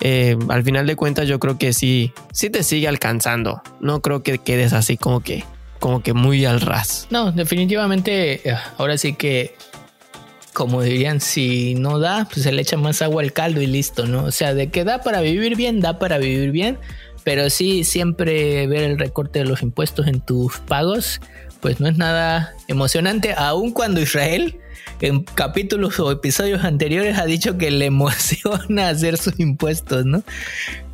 Eh, al final de cuentas yo creo que sí, sí te sigue alcanzando. No creo que quedes así como que como que muy al ras. No, definitivamente, eh, ahora sí que, como dirían, si no da, pues se le echa más agua al caldo y listo, ¿no? O sea, de que da para vivir bien, da para vivir bien, pero sí siempre ver el recorte de los impuestos en tus pagos, pues no es nada emocionante, aun cuando Israel en capítulos o episodios anteriores ha dicho que le emociona hacer sus impuestos, ¿no?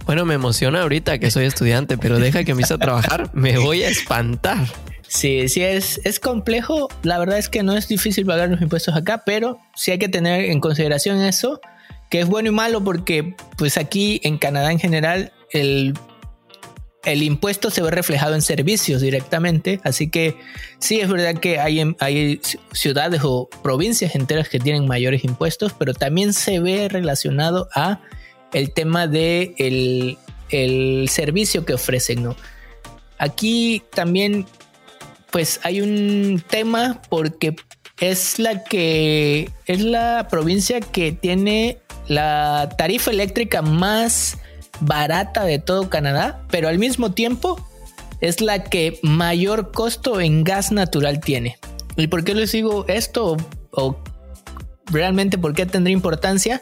Bueno, me emociona ahorita que soy estudiante, pero deja que empiece a trabajar, me voy a espantar. Sí, sí, es, es complejo. La verdad es que no es difícil pagar los impuestos acá, pero sí hay que tener en consideración eso, que es bueno y malo porque pues aquí en Canadá en general el, el impuesto se ve reflejado en servicios directamente. Así que sí es verdad que hay, hay ciudades o provincias enteras que tienen mayores impuestos, pero también se ve relacionado a el tema de el, servicio que ofrecen, ¿no? Aquí también, pues hay un tema porque es la que es la provincia que tiene la tarifa eléctrica más barata de todo Canadá, pero al mismo tiempo es la que mayor costo en gas natural tiene. ¿Y por qué les digo esto? o realmente por qué tendría importancia?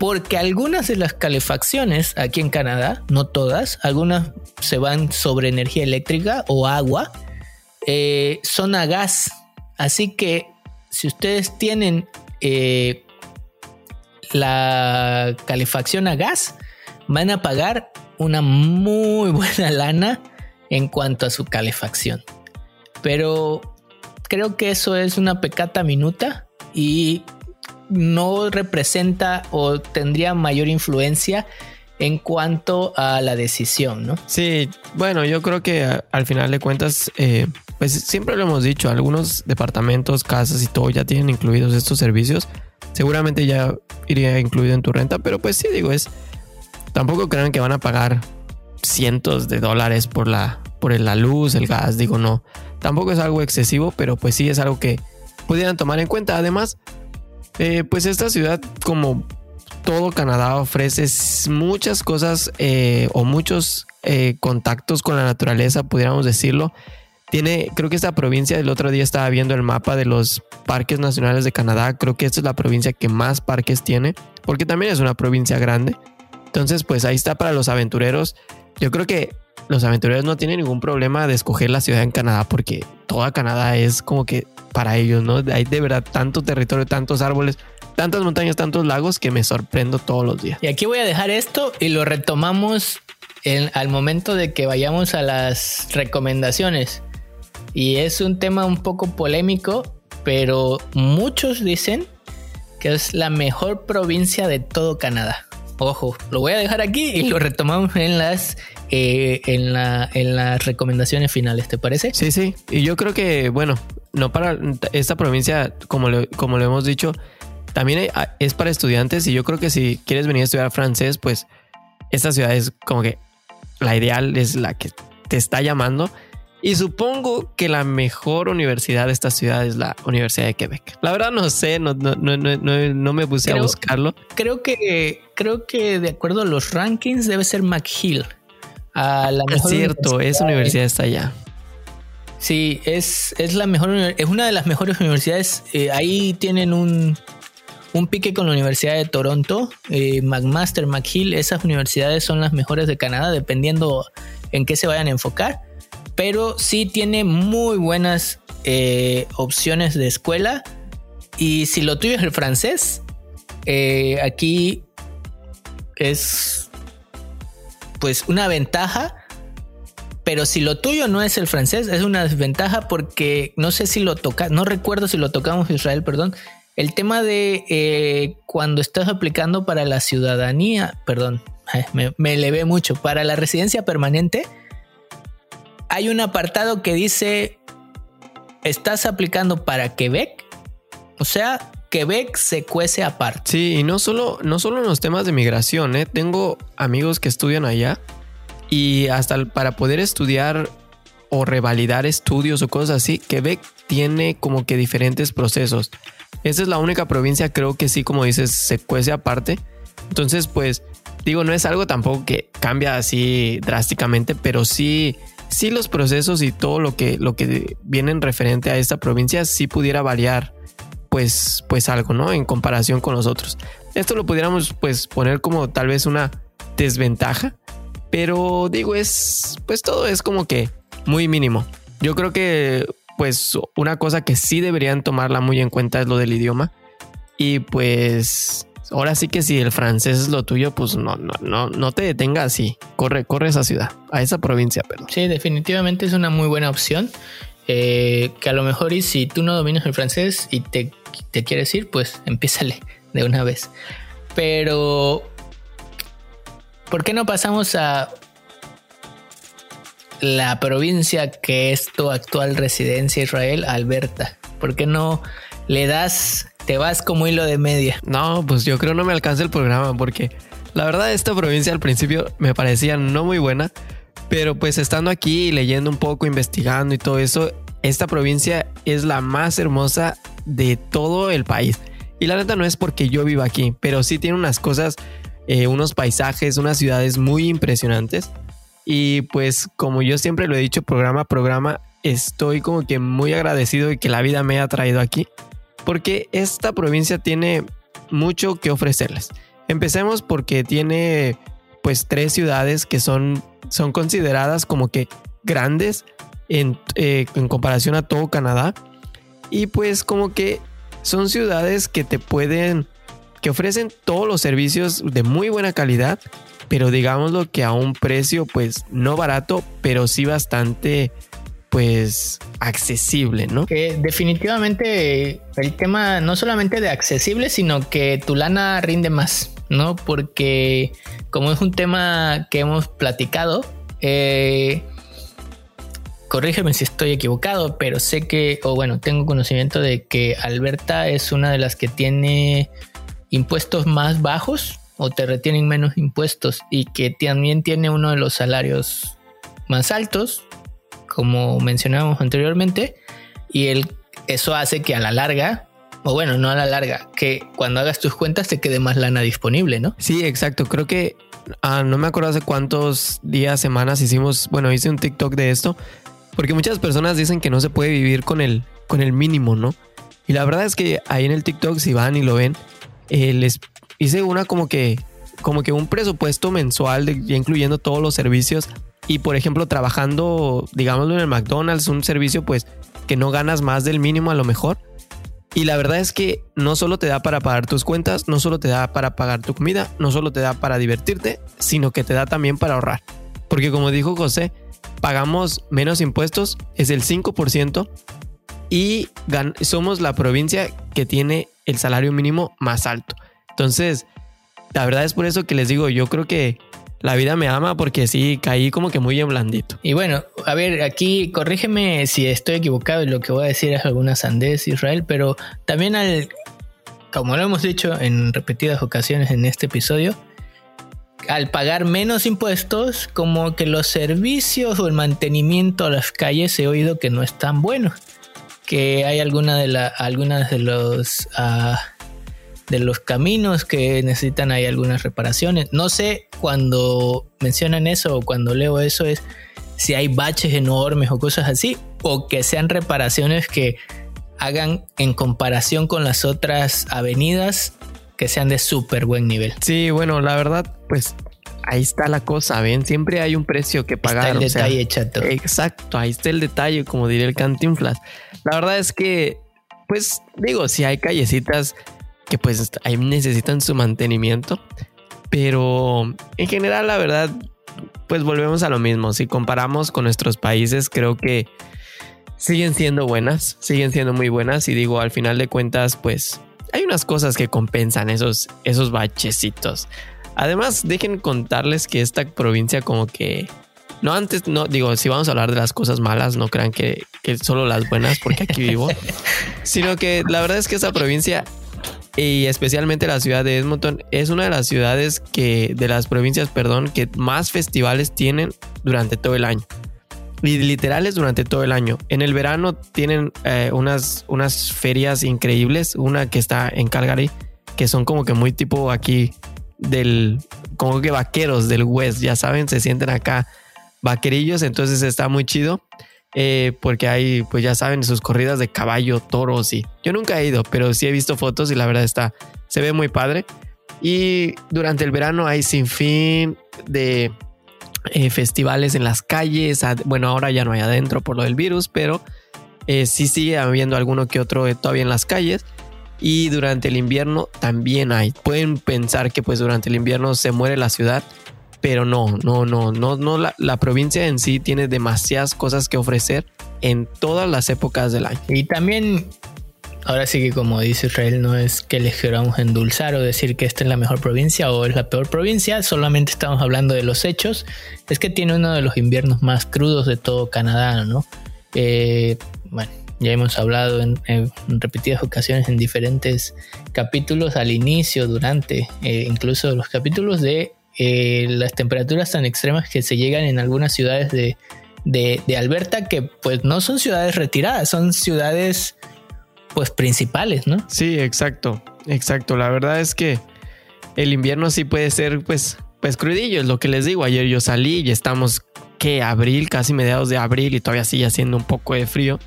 porque algunas de las calefacciones aquí en Canadá, no todas, algunas se van sobre energía eléctrica o agua, eh, son a gas. Así que si ustedes tienen eh, la calefacción a gas, van a pagar una muy buena lana en cuanto a su calefacción. Pero creo que eso es una pecata minuta y no representa o tendría mayor influencia en cuanto a la decisión, ¿no? Sí, bueno, yo creo que al final de cuentas, eh, pues siempre lo hemos dicho, algunos departamentos, casas y todo ya tienen incluidos estos servicios. Seguramente ya iría incluido en tu renta, pero pues sí, digo, es... Tampoco crean que van a pagar cientos de dólares por la, por la luz, el gas, digo, no. Tampoco es algo excesivo, pero pues sí es algo que pudieran tomar en cuenta. Además, eh, pues esta ciudad, como todo Canadá, ofrece muchas cosas eh, o muchos eh, contactos con la naturaleza, pudiéramos decirlo. Tiene, creo que esta provincia, el otro día estaba viendo el mapa de los parques nacionales de Canadá. Creo que esta es la provincia que más parques tiene, porque también es una provincia grande. Entonces, pues ahí está para los aventureros. Yo creo que los aventureros no tienen ningún problema de escoger la ciudad en Canadá, porque toda Canadá es como que para ellos, ¿no? Hay de verdad tanto territorio, tantos árboles, tantas montañas, tantos lagos que me sorprendo todos los días. Y aquí voy a dejar esto y lo retomamos al momento de que vayamos a las recomendaciones. Y es un tema un poco polémico, pero muchos dicen que es la mejor provincia de todo Canadá. Ojo, lo voy a dejar aquí y lo retomamos en las eh, en, la, en las recomendaciones finales, ¿te parece? Sí, sí. Y yo creo que, bueno, no para esta provincia, como lo, como lo hemos dicho, también es para estudiantes y yo creo que si quieres venir a estudiar francés, pues esta ciudad es como que la ideal es la que te está llamando. Y supongo que la mejor universidad de esta ciudad es la Universidad de Quebec. La verdad no sé, no, no, no, no me puse a buscarlo. Creo que, creo que de acuerdo a los rankings debe ser McGill. A la mejor es cierto, esa universidad está allá. Sí, es, es la mejor, es una de las mejores universidades. Eh, ahí tienen un, un pique con la Universidad de Toronto, eh, McMaster, McGill, esas universidades son las mejores de Canadá, dependiendo en qué se vayan a enfocar. Pero sí tiene muy buenas eh, opciones de escuela. Y si lo tuyo es el francés, aquí es pues una ventaja pero si lo tuyo no es el francés, es una desventaja porque no sé si lo toca, no recuerdo si lo tocamos Israel, perdón. El tema de eh, cuando estás aplicando para la ciudadanía, perdón, me, me elevé mucho, para la residencia permanente, hay un apartado que dice, estás aplicando para Quebec, o sea, Quebec se cuece aparte. Sí, y no solo, no solo en los temas de migración, ¿eh? tengo amigos que estudian allá y hasta para poder estudiar o revalidar estudios o cosas así, Quebec tiene como que diferentes procesos. Esa es la única provincia, creo que sí, como dices, se cuece aparte. Entonces, pues, digo, no es algo tampoco que cambia así drásticamente, pero sí, sí los procesos y todo lo que, lo que viene en referente a esta provincia sí pudiera variar, pues, pues algo, ¿no? En comparación con los otros. Esto lo pudiéramos, pues, poner como tal vez una desventaja, pero digo, es, pues todo es como que muy mínimo. Yo creo que, pues, una cosa que sí deberían tomarla muy en cuenta es lo del idioma. Y pues, ahora sí que si el francés es lo tuyo, pues no, no, no, no te detengas así. Corre, corre a esa ciudad, a esa provincia, perdón. Sí, definitivamente es una muy buena opción. Eh, que a lo mejor y si tú no dominas el francés y te, te quieres ir, pues empiézale de una vez. Pero ¿Por qué no pasamos a la provincia que es tu actual residencia Israel, Alberta? ¿Por qué no le das, te vas como hilo de media? No, pues yo creo no me alcanza el programa porque la verdad esta provincia al principio me parecía no muy buena, pero pues estando aquí leyendo un poco, investigando y todo eso, esta provincia es la más hermosa de todo el país. Y la neta no es porque yo viva aquí, pero sí tiene unas cosas eh, unos paisajes, unas ciudades muy impresionantes. Y pues como yo siempre lo he dicho programa programa, estoy como que muy agradecido de que la vida me haya traído aquí, porque esta provincia tiene mucho que ofrecerles. Empecemos porque tiene pues tres ciudades que son, son consideradas como que grandes en, eh, en comparación a todo Canadá. Y pues como que son ciudades que te pueden que ofrecen todos los servicios de muy buena calidad, pero digámoslo que a un precio pues no barato, pero sí bastante pues accesible, ¿no? Que definitivamente el tema no solamente de accesible, sino que tu lana rinde más, ¿no? Porque como es un tema que hemos platicado, eh, corrígeme si estoy equivocado, pero sé que, o bueno, tengo conocimiento de que Alberta es una de las que tiene impuestos más bajos o te retienen menos impuestos y que también tiene uno de los salarios más altos, como mencionábamos anteriormente, y el, eso hace que a la larga, o bueno, no a la larga, que cuando hagas tus cuentas te quede más lana disponible, ¿no? Sí, exacto. Creo que ah, no me acuerdo hace cuántos días, semanas hicimos, bueno, hice un TikTok de esto, porque muchas personas dicen que no se puede vivir con el, con el mínimo, ¿no? Y la verdad es que ahí en el TikTok, si van y lo ven, eh, les hice una como que, como que un presupuesto mensual, de, incluyendo todos los servicios. Y por ejemplo, trabajando, digámoslo en el McDonald's, un servicio pues que no ganas más del mínimo a lo mejor. Y la verdad es que no solo te da para pagar tus cuentas, no solo te da para pagar tu comida, no solo te da para divertirte, sino que te da también para ahorrar. Porque como dijo José, pagamos menos impuestos, es el 5%, y somos la provincia que tiene el salario mínimo más alto. Entonces, la verdad es por eso que les digo, yo creo que la vida me ama porque sí, caí como que muy en blandito. Y bueno, a ver, aquí corrígeme si estoy equivocado y lo que voy a decir es alguna sandez, Israel, pero también al, como lo hemos dicho en repetidas ocasiones en este episodio, al pagar menos impuestos, como que los servicios o el mantenimiento a las calles he oído que no es tan bueno que hay alguna de la, algunas de los uh, de los caminos que necesitan hay algunas reparaciones. No sé cuando mencionan eso o cuando leo eso es si hay baches enormes o cosas así, o que sean reparaciones que hagan en comparación con las otras avenidas que sean de súper buen nivel. Sí, bueno, la verdad, pues ahí está la cosa, ven, siempre hay un precio que pagar. Está el detalle, chato. Exacto, ahí está el detalle, como diría el Cantinflas. La verdad es que, pues digo, si hay callecitas que pues ahí necesitan su mantenimiento, pero en general la verdad, pues volvemos a lo mismo. Si comparamos con nuestros países, creo que siguen siendo buenas, siguen siendo muy buenas y digo, al final de cuentas, pues hay unas cosas que compensan esos, esos bachecitos. Además, dejen contarles que esta provincia como que... No antes, no digo, si vamos a hablar de las cosas malas, no crean que, que solo las buenas porque aquí vivo, sino que la verdad es que esta provincia y especialmente la ciudad de Edmonton es una de las ciudades que, de las provincias, perdón, que más festivales tienen durante todo el año. Y literales durante todo el año. En el verano tienen eh, unas, unas ferias increíbles, una que está en Calgary, que son como que muy tipo aquí del, como que vaqueros del West, ya saben, se sienten acá vaquerillos, entonces está muy chido. Eh, porque hay, pues ya saben, sus corridas de caballo, toros y yo nunca he ido, pero sí he visto fotos y la verdad está, se ve muy padre. Y durante el verano hay sin fin de eh, festivales en las calles. Bueno, ahora ya no hay adentro por lo del virus, pero eh, sí sigue habiendo alguno que otro todavía en las calles. Y durante el invierno también hay. Pueden pensar que pues durante el invierno se muere la ciudad, pero no, no, no, no, no, la, la, provincia en sí tiene demasiadas cosas que ofrecer en todas las épocas del año. Y también, ahora sí que como dice Israel, no es que les queramos endulzar o decir que esta es la mejor provincia o es la peor provincia, solamente estamos hablando de los hechos, es que tiene uno de los inviernos más crudos de todo Canadá, ¿no? Eh, bueno, ya hemos hablado en, repetidas ocasiones en diferentes capítulos al inicio, durante, eh, incluso los capítulos de eh, las temperaturas tan extremas que se llegan en algunas ciudades de, de, Alberta que pues no son ciudades retiradas, son ciudades pues principales, ¿no? Sí, exacto, exacto. La verdad es que el invierno sí puede ser pues, pues crudillo, es lo que les digo. Ayer yo salí y estamos, que Abril, casi mediados de abril y todavía sigue haciendo un poco de frío.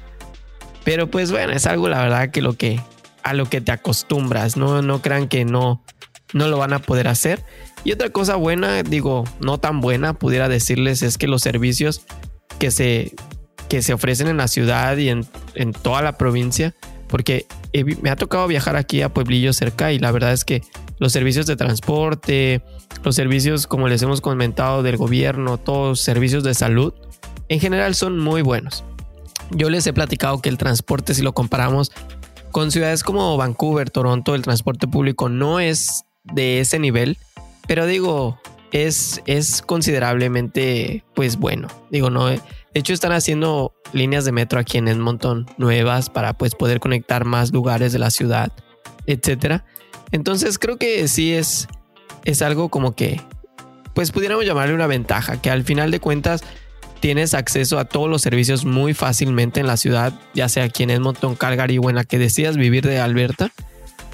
Pero pues bueno, es algo la verdad que lo que a lo que te acostumbras, no, no crean que no, no lo van a poder hacer. Y otra cosa buena, digo, no tan buena, pudiera decirles, es que los servicios que se, que se ofrecen en la ciudad y en, en toda la provincia, porque me ha tocado viajar aquí a pueblillos cerca y la verdad es que los servicios de transporte, los servicios, como les hemos comentado, del gobierno, todos servicios de salud, en general son muy buenos. Yo les he platicado que el transporte, si lo comparamos con ciudades como Vancouver, Toronto, el transporte público no es de ese nivel pero digo, es, es considerablemente, pues bueno. Digo, no. De hecho, están haciendo líneas de metro aquí en Edmonton nuevas para pues poder conectar más lugares de la ciudad, etcétera. Entonces creo que sí es, es algo como que, pues pudiéramos llamarle una ventaja, que al final de cuentas tienes acceso a todos los servicios muy fácilmente en la ciudad, ya sea aquí en Edmonton, Calgary o en la que decidas vivir de Alberta.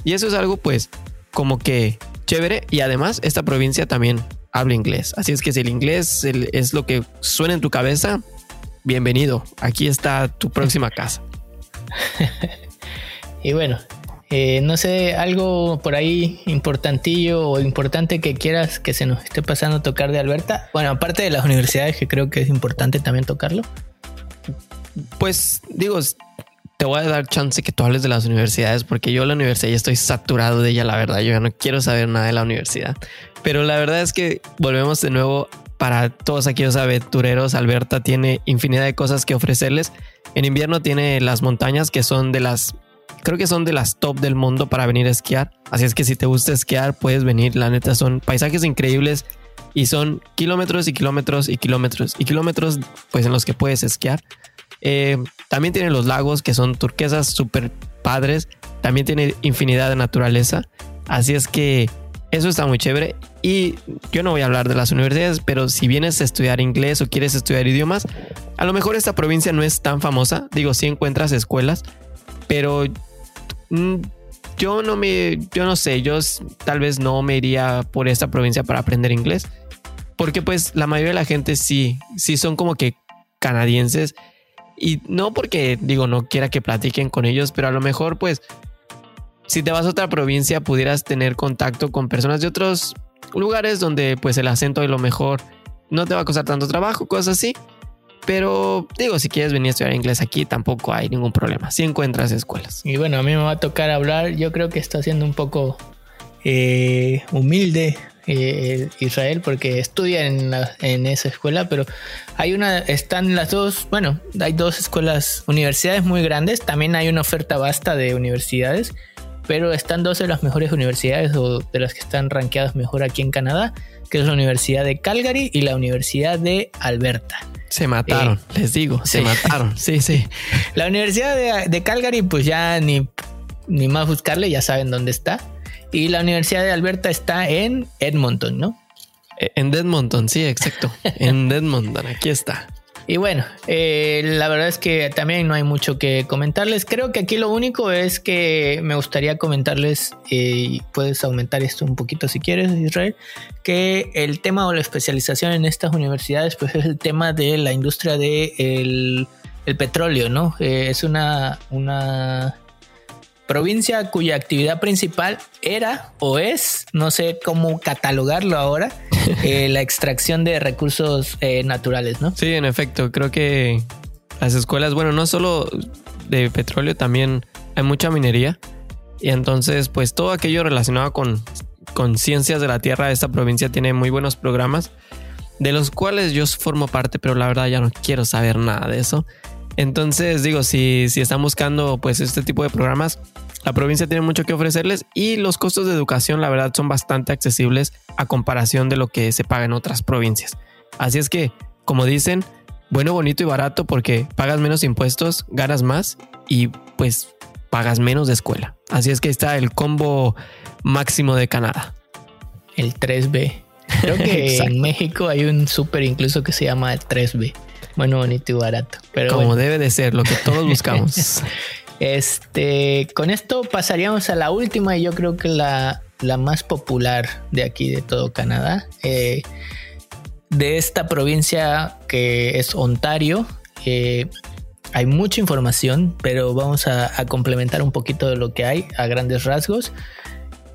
Y eso es algo pues como que chévere. Y además, esta provincia también habla inglés. Así es que si el inglés es lo que suena en tu cabeza, bienvenido. Aquí está tu próxima casa. y bueno, eh, no sé, algo por ahí importantillo o importante que quieras que se nos esté pasando a tocar de Alberta. Bueno, aparte de las universidades, que creo que es importante también tocarlo. Pues digo, te voy a dar chance que tú hables de las universidades, porque yo la universidad ya estoy saturado de ella, la verdad. Yo ya no quiero saber nada de la universidad. Pero la verdad es que volvemos de nuevo para todos aquellos aventureros. Alberta tiene infinidad de cosas que ofrecerles. En invierno tiene las montañas que son de las, creo que son de las top del mundo para venir a esquiar. Así es que si te gusta esquiar, puedes venir. La neta son paisajes increíbles y son kilómetros y kilómetros y kilómetros y kilómetros, pues en los que puedes esquiar. Eh, también tiene los lagos que son turquesas súper padres. También tiene infinidad de naturaleza. Así es que eso está muy chévere. Y yo no voy a hablar de las universidades, pero si vienes a estudiar inglés o quieres estudiar idiomas, a lo mejor esta provincia no es tan famosa. Digo, si encuentras escuelas, pero mm, yo no me, yo no sé, yo tal vez no me iría por esta provincia para aprender inglés. Porque pues la mayoría de la gente sí, sí son como que canadienses Y no porque, digo, no quiera que platiquen con ellos, pero a lo mejor, pues, si te vas a otra provincia, pudieras tener contacto con personas de otros lugares donde, pues, el acento a lo mejor no te va a costar tanto trabajo, cosas así. Pero digo, si quieres venir a estudiar inglés aquí, tampoco hay ningún problema. Si encuentras escuelas. Y bueno, a mí me va a tocar hablar. Yo creo que está siendo un poco eh, humilde eh, Israel porque estudia en, en, esa escuela, pero hay una, están las dos, bueno, hay dos escuelas, universidades muy grandes, también hay una oferta vasta de universidades, pero están dos de las mejores universidades o de las que están rankeadas mejor aquí en Canadá, que es la Universidad de Calgary y la Universidad de Alberta. Se mataron, eh, les digo, se mataron. Sí, sí. La Universidad de, de, Calgary, pues ya ni, ni más buscarle, ya saben dónde está. Y la Universidad de Alberta está en Edmonton, ¿no? E, en Edmonton, sí, exacto. en Edmonton, aquí está. Y bueno, eh, la verdad es que también no hay mucho que comentarles. Creo que aquí lo único es que me gustaría comentarles, eh, y puedes aumentar esto un poquito si quieres, Israel, que el tema o la especialización en estas universidades, pues es el tema de la industria del de el petróleo, ¿no? Eh, es una, una provincia cuya actividad principal era o es, no sé cómo catalogarlo ahora, eh, la extracción de recursos eh, naturales, ¿no? Sí, en efecto, creo que las escuelas, bueno, no solo de petróleo, también hay mucha minería. Y entonces, pues todo aquello relacionado con, con ciencias de la tierra, de esta provincia tiene muy buenos programas, de los cuales yo formo parte, pero la verdad ya no quiero saber nada de eso. Entonces, digo, si, si están buscando pues este tipo de programas, la provincia tiene mucho que ofrecerles y los costos de educación, la verdad, son bastante accesibles a comparación de lo que se paga en otras provincias. Así es que, como dicen, bueno, bonito y barato porque pagas menos impuestos, ganas más y pues pagas menos de escuela. Así es que está el combo máximo de Canadá. El 3B. Creo que en México hay un súper incluso que se llama el 3B. Bueno, bonito y barato. Pero Como debe de ser, lo que todos buscamos. este, con esto pasaríamos a la última y yo creo que la, la más popular de aquí de todo Canadá. Eh, de esta provincia que es Ontario. Eh, hay mucha información, pero vamos a, complementar un poquito de lo que hay a grandes rasgos.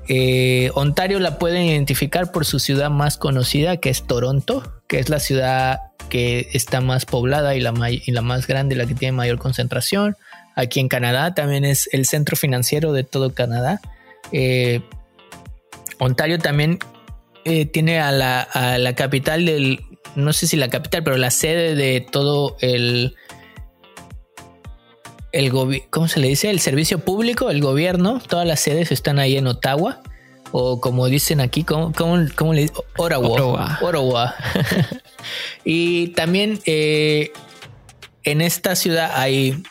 Eh, Ontario la pueden identificar por su ciudad más conocida, que es Toronto, que es la ciudad que está más poblada y la, y la más grande, la que tiene mayor concentración. Aquí en Canadá también es el centro financiero de todo Canadá. Eh, Ontario también eh, tiene a la, capital del, no sé si la capital, pero la sede de todo el, el ¿cómo se le dice? El servicio público, el gobierno, todas las sedes están ahí en Ottawa. O como dicen aquí, ¿cómo, cómo, le dicen? Ottawa. Ottawa. y también eh, en esta ciudad hay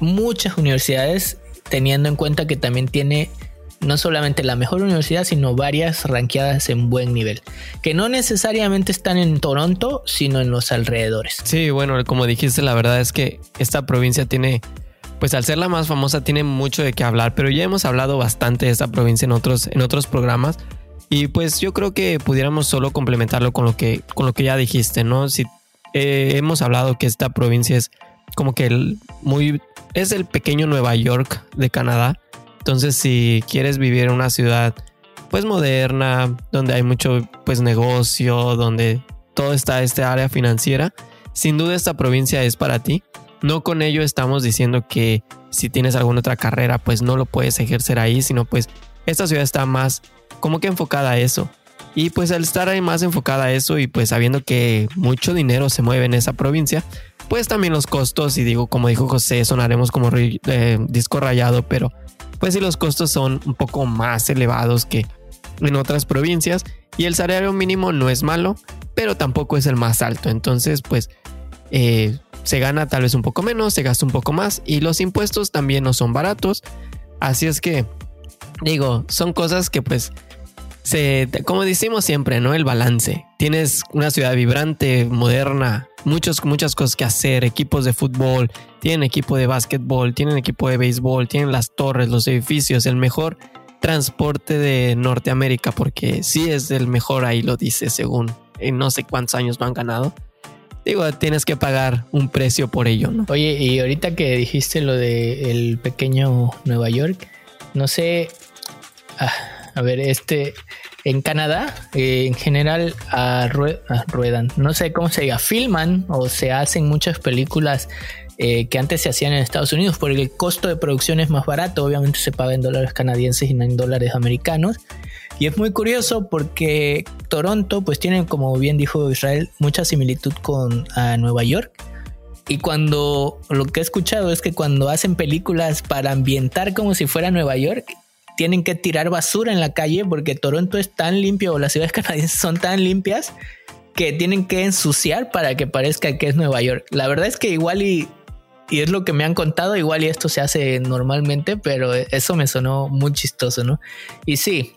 muchas universidades, teniendo en cuenta que también tiene no solamente la mejor universidad, sino varias ranqueadas en buen nivel, que no necesariamente están en Toronto, sino en los alrededores. Sí, bueno, como dijiste, la verdad es que esta provincia tiene, pues al ser la más famosa, tiene mucho de qué hablar, pero ya hemos hablado bastante de esta provincia en otros, en otros programas. Y pues yo creo que pudiéramos solo complementarlo con lo que, con lo que ya dijiste, ¿no? Si eh, hemos hablado que esta provincia es como que el muy es el pequeño Nueva York de Canadá. Entonces, si quieres vivir en una ciudad pues moderna, donde hay mucho pues negocio, donde todo está este área financiera, sin duda esta provincia es para ti. No con ello estamos diciendo que si tienes alguna otra carrera, pues no lo puedes ejercer ahí, sino pues esta ciudad está más como que enfocada a eso. Y pues al estar ahí más enfocada a eso y pues sabiendo que mucho dinero se mueve en esa provincia, pues también los costos, y digo, como dijo José, sonaremos como eh, disco rayado, pero pues si los costos son un poco más elevados que en otras provincias y el salario mínimo no es malo, pero tampoco es el más alto. Entonces, pues eh, se gana tal vez un poco menos, se gasta un poco más y los impuestos también no son baratos. Así es que, digo, son cosas que pues como decimos siempre, ¿no? El balance. Tienes una ciudad vibrante, moderna, muchos, muchas cosas que hacer, equipos de fútbol, tienen equipo de básquetbol, tienen equipo de béisbol, tienen las torres, los edificios, el mejor transporte de Norteamérica, porque sí es el mejor, ahí lo dice, según en no sé cuántos años lo han ganado. digo, tienes que pagar un precio por ello, ¿no? Oye, y ahorita que dijiste lo de el pequeño Nueva York, no sé, ah, a ver, este, en Canadá, eh, en general, ruedan, no sé cómo se diga, filman o se hacen muchas películas eh, que antes se hacían en Estados Unidos porque el costo de producción es más barato, obviamente se paga en dólares canadienses y no en dólares americanos. Y es muy curioso porque Toronto pues tiene, como bien dijo Israel, mucha similitud con Nueva York. Y cuando lo que he escuchado es que cuando hacen películas para ambientar como si fuera Nueva York, tienen que tirar basura en la calle porque Toronto es tan limpio o las ciudades canadienses son tan limpias que tienen que ensuciar para que parezca que es Nueva York. La verdad es que igual y y es lo que me han contado, igual y esto se hace normalmente, pero eso me sonó muy chistoso, ¿no? Y sí,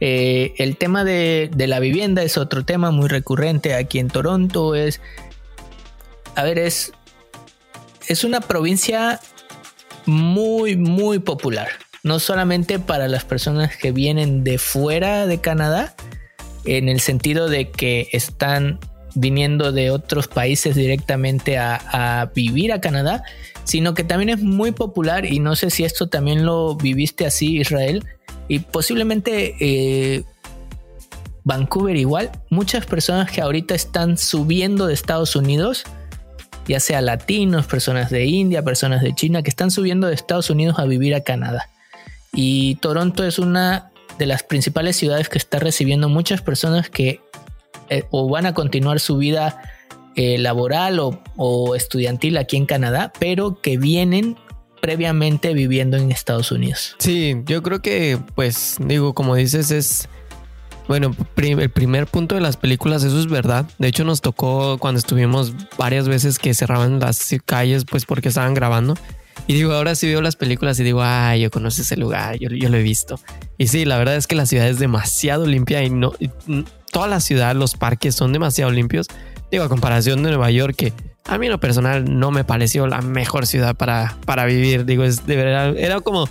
eh, el tema de, la vivienda es otro tema muy recurrente aquí en Toronto, es, a ver, es, es una provincia muy, muy popular, no solamente para las personas que vienen de fuera de Canadá, en el sentido de que están viniendo de otros países directamente a, vivir a Canadá, sino que también es muy popular y no sé si esto también lo viviste así Israel y posiblemente eh, Vancouver igual, muchas personas que ahorita están subiendo de Estados Unidos, ya sea latinos, personas de India, personas de China, que están subiendo de Estados Unidos a vivir a Canadá. Y Toronto es una de las principales ciudades que está recibiendo muchas personas que eh, o van a continuar su vida eh, laboral o, estudiantil aquí en Canadá, pero que vienen previamente viviendo en Estados Unidos. Sí, yo creo que, pues, digo, como dices, es, bueno, el primer punto de las películas, eso es verdad. De hecho, nos tocó cuando estuvimos varias veces que cerraban las calles, pues, porque estaban grabando. Y digo, ahora sí veo las películas y digo, ay, yo conozco ese lugar, yo, yo lo he visto. Y sí, la verdad es que la ciudad es demasiado limpia y no, toda la ciudad, los parques son demasiado limpios. Digo, a comparación de Nueva York, que a mí en lo personal no me pareció la mejor ciudad para, para vivir. Digo, es de verdad, era como...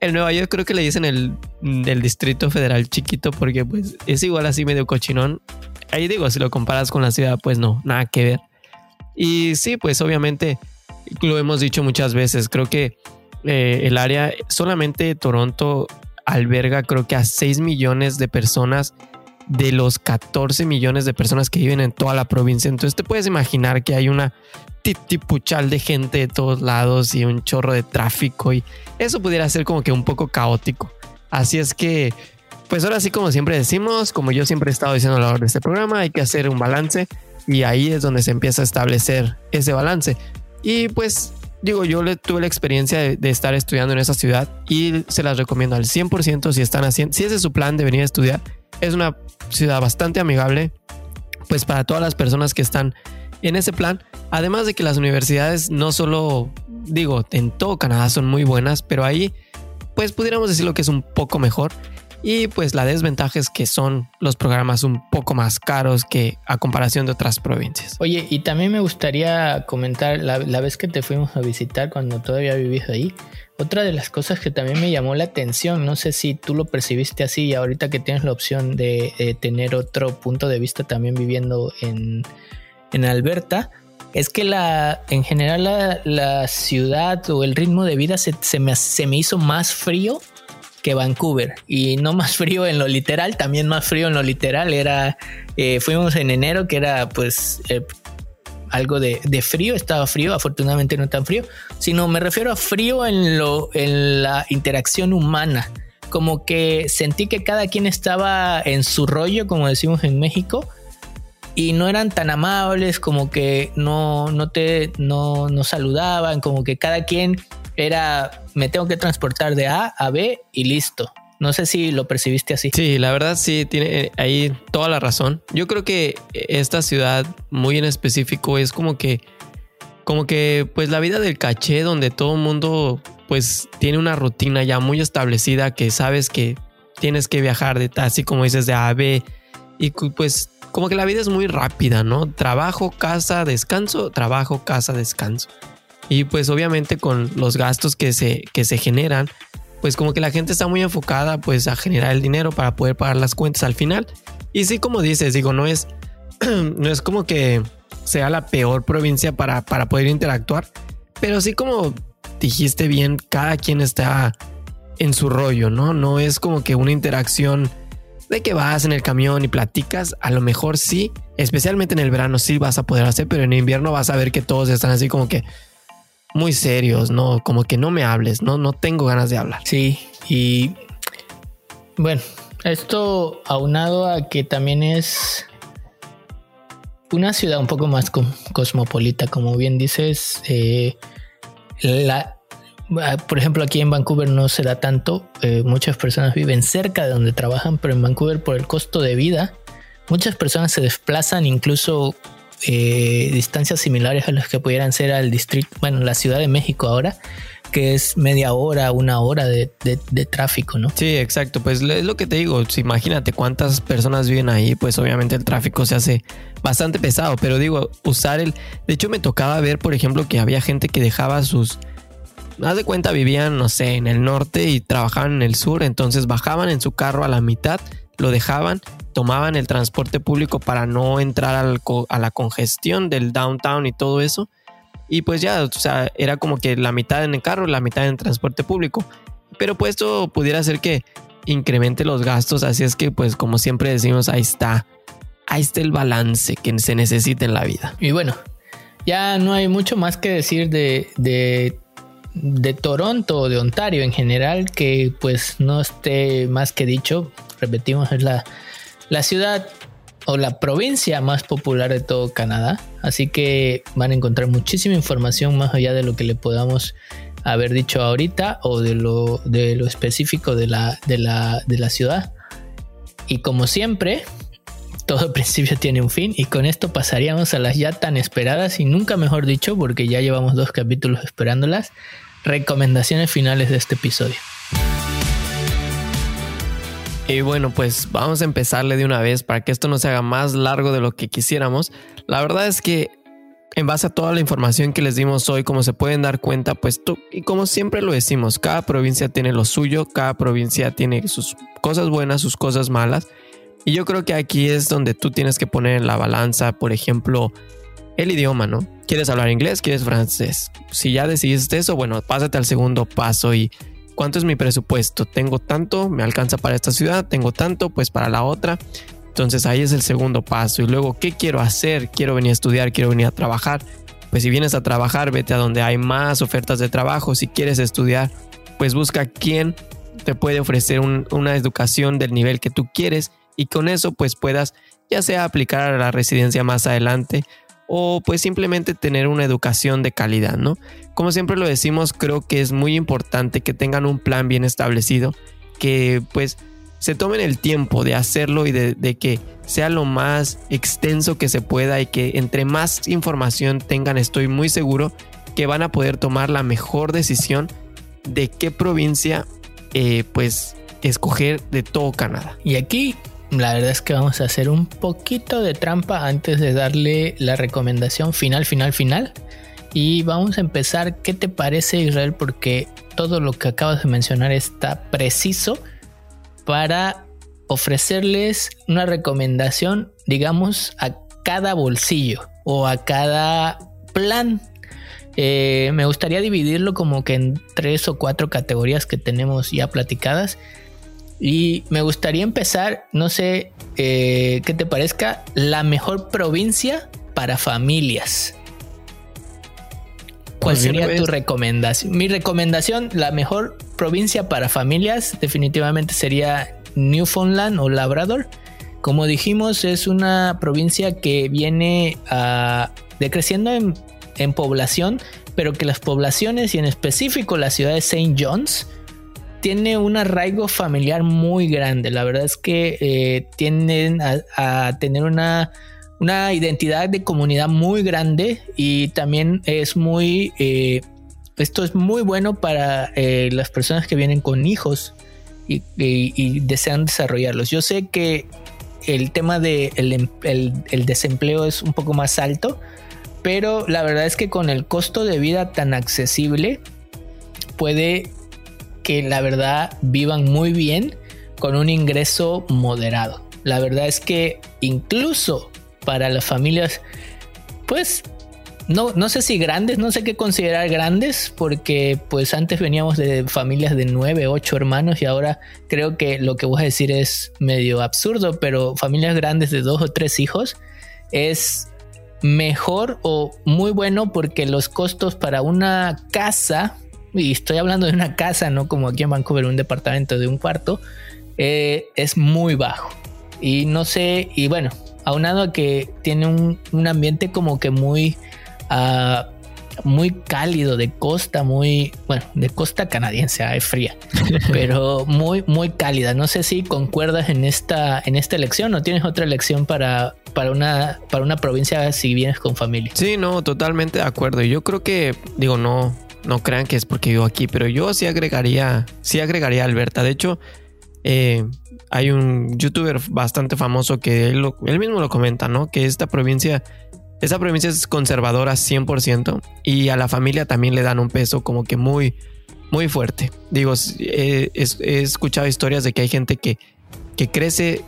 El Nueva York creo que le dicen el del Distrito Federal chiquito porque pues es igual así medio cochinón. Ahí digo, si lo comparas con la ciudad, pues no, nada que ver. Y sí, pues obviamente lo hemos dicho muchas veces, creo que eh, el área, solamente Toronto alberga creo que a 6 millones de personas de los 14 millones de personas que viven en toda la provincia. Entonces te puedes imaginar que hay una titipuchal de gente de todos lados y un chorro de tráfico y eso pudiera ser como que un poco caótico. Así es que, pues ahora sí, como siempre decimos, como yo siempre he estado diciendo a lo largo de este programa, hay que hacer un balance y ahí es donde se empieza a establecer ese balance. Y pues digo, yo le tuve la experiencia de, estar estudiando en esa ciudad y se las recomiendo al 100% si están haciendo, si ese es su plan de venir a estudiar. Es una ciudad bastante amigable, pues para todas las personas que están en ese plan. Además de que las universidades no solo, digo, en todo Canadá son muy buenas, pero ahí, pues pudiéramos decirlo que es un poco mejor. Y pues la desventaja es que son los programas un poco más caros que a comparación de otras provincias. Oye, y también me gustaría comentar la, vez que te fuimos a visitar cuando todavía vivías ahí. Otra de las cosas que también me llamó la atención, no sé si tú lo percibiste así y ahorita que tienes la opción de eh, tener otro punto de vista también viviendo en, en Alberta, es que la, en general la, ciudad o el ritmo de vida se, se, me, se me hizo más frío que Vancouver. Y no más frío en lo literal, también más frío en lo literal. Era, eh, fuimos en enero que era pues eh, algo de, frío, estaba frío, afortunadamente no tan frío, sino me refiero a frío en, lo, en la interacción humana, como que sentí que cada quien estaba en su rollo, como decimos en México, y no eran tan amables, como que no, no te no, no saludaban, como que cada quien era me tengo que transportar de A a B y listo. No sé si lo percibiste así. Sí, la verdad sí, tiene ahí toda la razón. Yo creo que esta ciudad, muy en específico, es como que, como que, pues la vida del caché, donde todo el mundo, pues tiene una rutina ya muy establecida, que sabes que tienes que viajar de así como dices de A a B y pues como que la vida es muy rápida, ¿no? Trabajo, casa, descanso, trabajo, casa, descanso. Y pues obviamente con los gastos que se, que se generan, pues como que la gente está muy enfocada pues a generar el dinero para poder pagar las cuentas al final. Y sí, como dices, digo, no es, no es como que sea la peor provincia para, para poder interactuar, pero sí como dijiste bien, cada quien está en su rollo, ¿no? No es como que una interacción de que vas en el camión y platicas, a lo mejor sí, especialmente en el verano sí vas a poder hacer, pero en invierno vas a ver que todos están así como que muy serios, ¿no? Como que no me hables, no, no tengo ganas de hablar. Sí, y bueno, esto aunado a que también es una ciudad un poco más cosmopolita, como bien dices, eh, la, por ejemplo, aquí en Vancouver no se da tanto. Eh, muchas personas viven cerca de donde trabajan, pero en Vancouver por el costo de vida, muchas personas se desplazan incluso eh, distancias similares a las que pudieran ser al distrito, bueno, la Ciudad de México ahora, que es media hora, una hora de, tráfico, ¿no? Sí, exacto. Pues es lo que te digo. imagínate cuántas personas viven ahí, pues obviamente el tráfico se hace bastante pesado. Pero digo, usar el. De hecho, me tocaba ver, por ejemplo, que había gente que dejaba sus haz de cuenta vivían, no sé, en el norte y trabajaban en el sur, entonces bajaban en su carro a la mitad, lo dejaban, tomaban el transporte público para no entrar a la congestión del downtown y todo eso. Y pues ya, o sea, era como que la mitad en el carro, la mitad en transporte público. Pero pues esto pudiera hacer que incremente los gastos, así es que pues como siempre decimos, ahí está, ahí está el balance que se necesita en la vida. Y bueno, ya no hay mucho más que decir de, de de Toronto de Ontario en general, que pues no esté más que dicho, repetimos, es la, la ciudad o la provincia más popular de todo Canadá. Así que van a encontrar muchísima información más allá de lo que le podamos haber dicho ahorita o de lo, de lo específico de la, de, la, de la ciudad. Y como siempre, todo principio tiene un fin y con esto pasaríamos a las ya tan esperadas y nunca mejor dicho porque ya llevamos dos capítulos esperándolas recomendaciones finales de este episodio. Y bueno, pues vamos a empezarle de una vez para que esto no se haga más largo de lo que quisiéramos. La verdad es que en base a toda la información que les dimos hoy, como se pueden dar cuenta, pues tú, y como siempre lo decimos, cada provincia tiene lo suyo, cada provincia tiene sus cosas buenas, sus cosas malas. Y yo creo que aquí es donde tú tienes que poner en la balanza, por ejemplo, el idioma, ¿no? ¿Quieres hablar inglés? ¿Quieres francés? Si ya decidiste eso, bueno, pásate al segundo paso y ¿cuánto es mi presupuesto? Tengo tanto, me alcanza para esta ciudad, tengo tanto, pues para la otra. Entonces ahí es el segundo paso. Y luego, ¿qué quiero hacer? Quiero venir a estudiar, quiero venir a trabajar. Pues si vienes a trabajar, vete a donde hay más ofertas de trabajo. Si quieres estudiar, pues busca quién te puede ofrecer una educación del nivel que tú quieres y con eso pues puedas ya sea aplicar a la residencia más adelante o pues simplemente tener una educación de calidad, ¿no? Como siempre lo decimos, creo que es muy importante que tengan un plan bien establecido, que pues se tomen el tiempo de hacerlo y de, que sea lo más extenso que se pueda y que entre más información tengan, estoy muy seguro que van a poder tomar la mejor decisión de qué provincia eh, pues escoger de todo Canadá. Y aquí la verdad es que vamos a hacer un poquito de trampa antes de darle la recomendación final, final, final. Y vamos a empezar. ¿Qué te parece Israel? Porque todo lo que acabas de mencionar está preciso para ofrecerles una recomendación, digamos, a cada bolsillo o a cada plan. Eh, me gustaría dividirlo como que en tres o cuatro categorías que tenemos ya platicadas y me gustaría empezar, no sé eh, qué te parezca, la mejor provincia para familias. ¿Cuál pues sería tu recomendación? Mi recomendación, la mejor provincia para familias definitivamente sería Newfoundland o Labrador. Como dijimos, es una provincia que viene ah, decreciendo en, en población, pero que las poblaciones y en específico la ciudad de St. John's tiene un arraigo familiar muy grande. La verdad es que eh, tienden a, tener una, una, identidad de comunidad muy grande y también es muy... Eh, esto es muy bueno para eh, las personas que vienen con hijos y, desean desarrollarlos. Yo sé que el tema de em, el desempleo es un poco más alto, pero la verdad es que con el costo de vida tan accesible puede que la verdad vivan muy bien con un ingreso moderado. La verdad es que incluso para las familias, pues no, no sé si grandes, no sé qué considerar grandes, porque pues antes veníamos de familias de nueve, ocho hermanos y ahora creo que lo que voy a decir es medio absurdo, pero familias grandes de dos o tres hijos es mejor o muy bueno porque los costos para una casa, y estoy hablando de una casa, no como aquí en Vancouver, un departamento de un cuarto, eh, es muy bajo. Y no sé, y bueno, aunado a que tiene un, ambiente como que muy, uh, muy cálido de costa, muy, bueno, de costa canadiense, es fría, pero muy, muy cálida. No sé si concuerdas en esta, en esta elección o tienes otra elección para, para una, para una provincia si vienes con familia. Sí, no, totalmente de acuerdo. Yo creo que, digo, no, no crean que es porque vivo aquí, pero yo sí agregaría, sí agregaría Alberta. De hecho, eh, hay un youtuber bastante famoso que él, mismo lo comenta, ¿no? Que esta provincia, esta provincia es conservadora 100% y a la familia también le dan un peso como que muy, muy fuerte. Digo, he, he escuchado historias de que hay gente que, que crece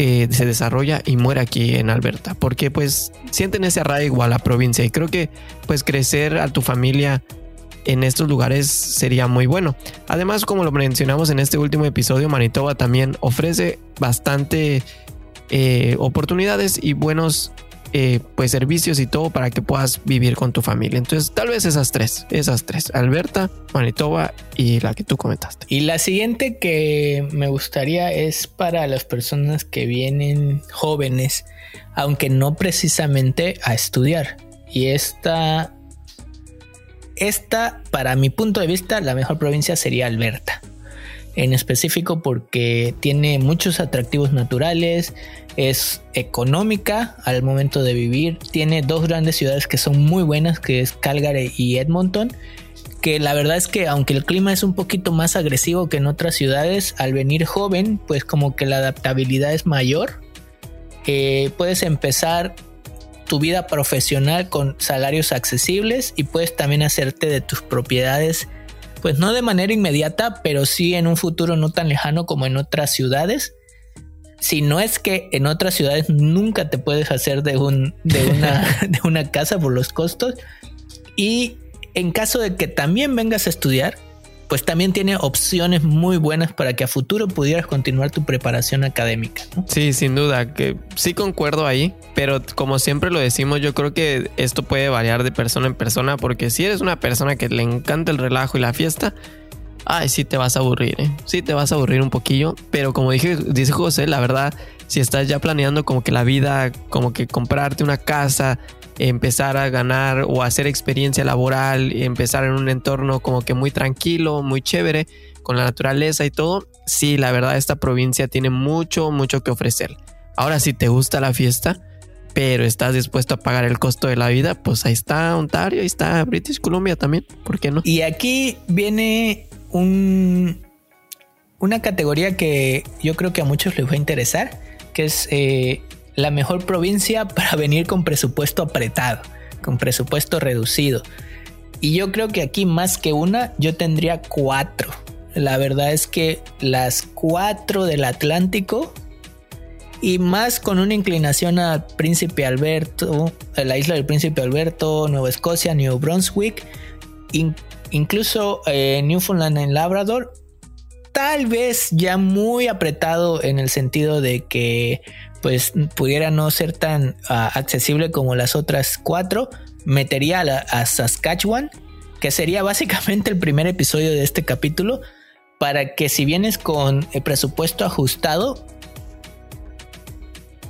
eh, se desarrolla y muere aquí en Alberta, porque pues sienten ese arraigo a la provincia y creo que pues crecer a tu familia en estos lugares sería muy bueno. Además, como lo mencionamos en este último episodio, Manitoba también ofrece bastante eh, oportunidades y buenos eh, pues servicios y todo para que puedas vivir con tu familia. Entonces, tal vez esas tres, esas tres, Alberta, Manitoba y la que tú comentaste. Y la siguiente que me gustaría es para las personas que vienen jóvenes, aunque no precisamente a estudiar. Y esta, esta, para mi punto de vista, la mejor provincia sería Alberta. En específico porque tiene muchos atractivos naturales, es económica al momento de vivir, tiene dos grandes ciudades que son muy buenas, que es Calgary y Edmonton, que la verdad es que aunque el clima es un poquito más agresivo que en otras ciudades, al venir joven, pues como que la adaptabilidad es mayor, eh, puedes empezar tu vida profesional con salarios accesibles y puedes también hacerte de tus propiedades pues no de manera inmediata, pero sí en un futuro no tan lejano como en otras ciudades. Si no es que en otras ciudades nunca te puedes hacer de, un, de, una, de una casa por los costos. Y en caso de que también vengas a estudiar, pues también tiene opciones muy buenas para que a futuro pudieras continuar tu preparación académica. Sí, sin duda, que sí concuerdo ahí, pero como siempre lo decimos, yo creo que esto puede variar de persona en persona, porque si eres una persona que le encanta el relajo y la fiesta, ay, sí te vas a aburrir, ¿eh? sí te vas a aburrir un poquillo, pero como dije, dice José, la verdad, si estás ya planeando como que la vida, como que comprarte una casa, empezar a ganar o hacer experiencia laboral, empezar en un entorno como que muy tranquilo, muy chévere, con la naturaleza y todo, sí, la verdad esta provincia tiene mucho, mucho que ofrecer. Ahora si te gusta la fiesta, pero estás dispuesto a pagar el costo de la vida, pues ahí está Ontario, ahí está British Columbia también, ¿por qué no? Y aquí viene un, una categoría que yo creo que a muchos les va a interesar, que es eh, la mejor provincia para venir con presupuesto apretado, con presupuesto reducido. Y yo creo que aquí más que una, yo tendría cuatro. La verdad es que las cuatro del Atlántico y más con una inclinación a Príncipe Alberto, la isla del Príncipe Alberto, Nueva Escocia, New Brunswick, incluso eh, Newfoundland en Labrador, tal vez ya muy apretado en el sentido de que pues pudiera no ser tan ah, accesible como las otras cuatro, metería a, Saskatchewan, que sería básicamente el primer episodio de este capítulo, para que si vienes con el presupuesto ajustado,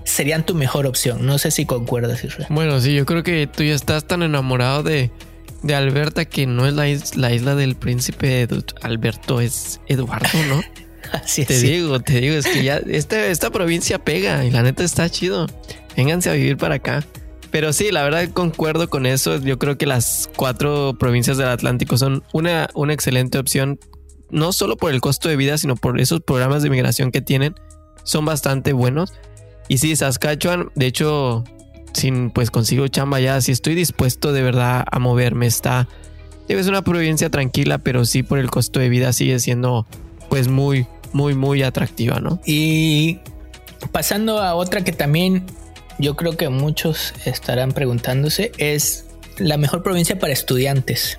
serían tu mejor opción. No sé si concuerdas, Israel. Bueno, sí, yo creo que tú ya estás tan enamorado de, de Alberta que no es la, la isla del príncipe Alberto, es Eduardo, ¿no? te digo, te digo, es que ya esta, esta provincia pega y la neta está chido. Vénganse a vivir para acá. Pero sí, la verdad concuerdo con eso. Yo creo que las cuatro provincias del Atlántico son una, una excelente opción, no solo por el costo de vida, sino por esos programas de migración que tienen. Son bastante buenos. Y sí, Saskatchewan, de hecho, sin pues consigo chamba ya, si estoy dispuesto de verdad a moverme, está... Es una provincia tranquila, pero sí por el costo de vida sigue siendo pues muy, muy, muy atractiva, ¿no? Y pasando a otra que también yo creo que muchos estarán preguntándose, es la mejor provincia para estudiantes.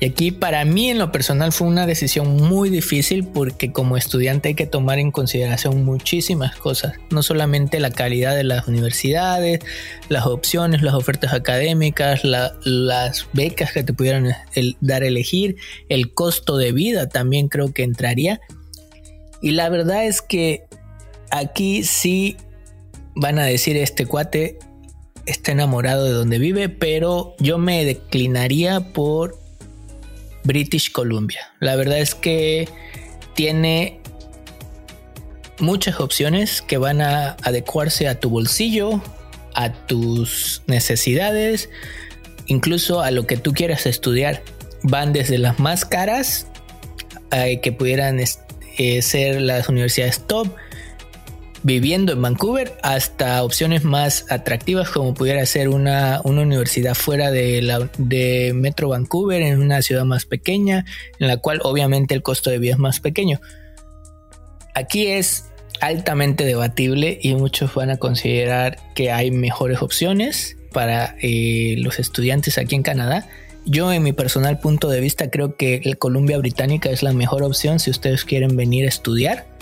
Y aquí para mí en lo personal fue una decisión muy difícil porque como estudiante hay que tomar en consideración muchísimas cosas, no solamente la calidad de las universidades, las opciones, las ofertas académicas, las becas que te pudieran dar a elegir, el costo de vida también creo que entraría. Y la verdad es que aquí sí van a decir este cuate está enamorado de donde vive, pero yo me declinaría por British Columbia. La verdad es que tiene muchas opciones que van a adecuarse a tu bolsillo, a tus necesidades, incluso a lo que tú quieras estudiar. Van desde las más caras, eh, que pudieran eh, ser las universidades top, viviendo en Vancouver hasta opciones más atractivas como pudiera ser una, universidad fuera de, la, de Metro Vancouver en una ciudad más pequeña en la cual obviamente el costo de vida es más pequeño. Aquí es altamente debatible y muchos van a considerar que hay mejores opciones para eh, los estudiantes aquí en Canadá. Yo en mi personal punto de vista creo que el Columbia Británica es la mejor opción si ustedes quieren venir a estudiar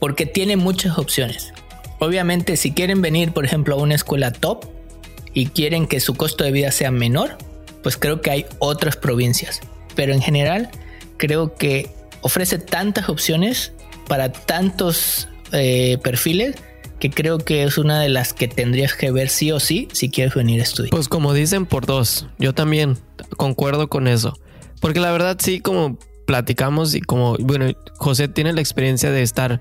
porque tiene muchas opciones. Obviamente, si quieren venir, por ejemplo, a una escuela top y quieren que su costo de vida sea menor, pues creo que hay otras provincias. Pero en general, creo que ofrece tantas opciones para tantos eh, perfiles que creo que es una de las que tendrías que ver sí o sí si quieres venir a estudiar. Pues como dicen por dos, yo también concuerdo con eso. Porque la verdad sí, como platicamos y como, bueno, José tiene la experiencia de estar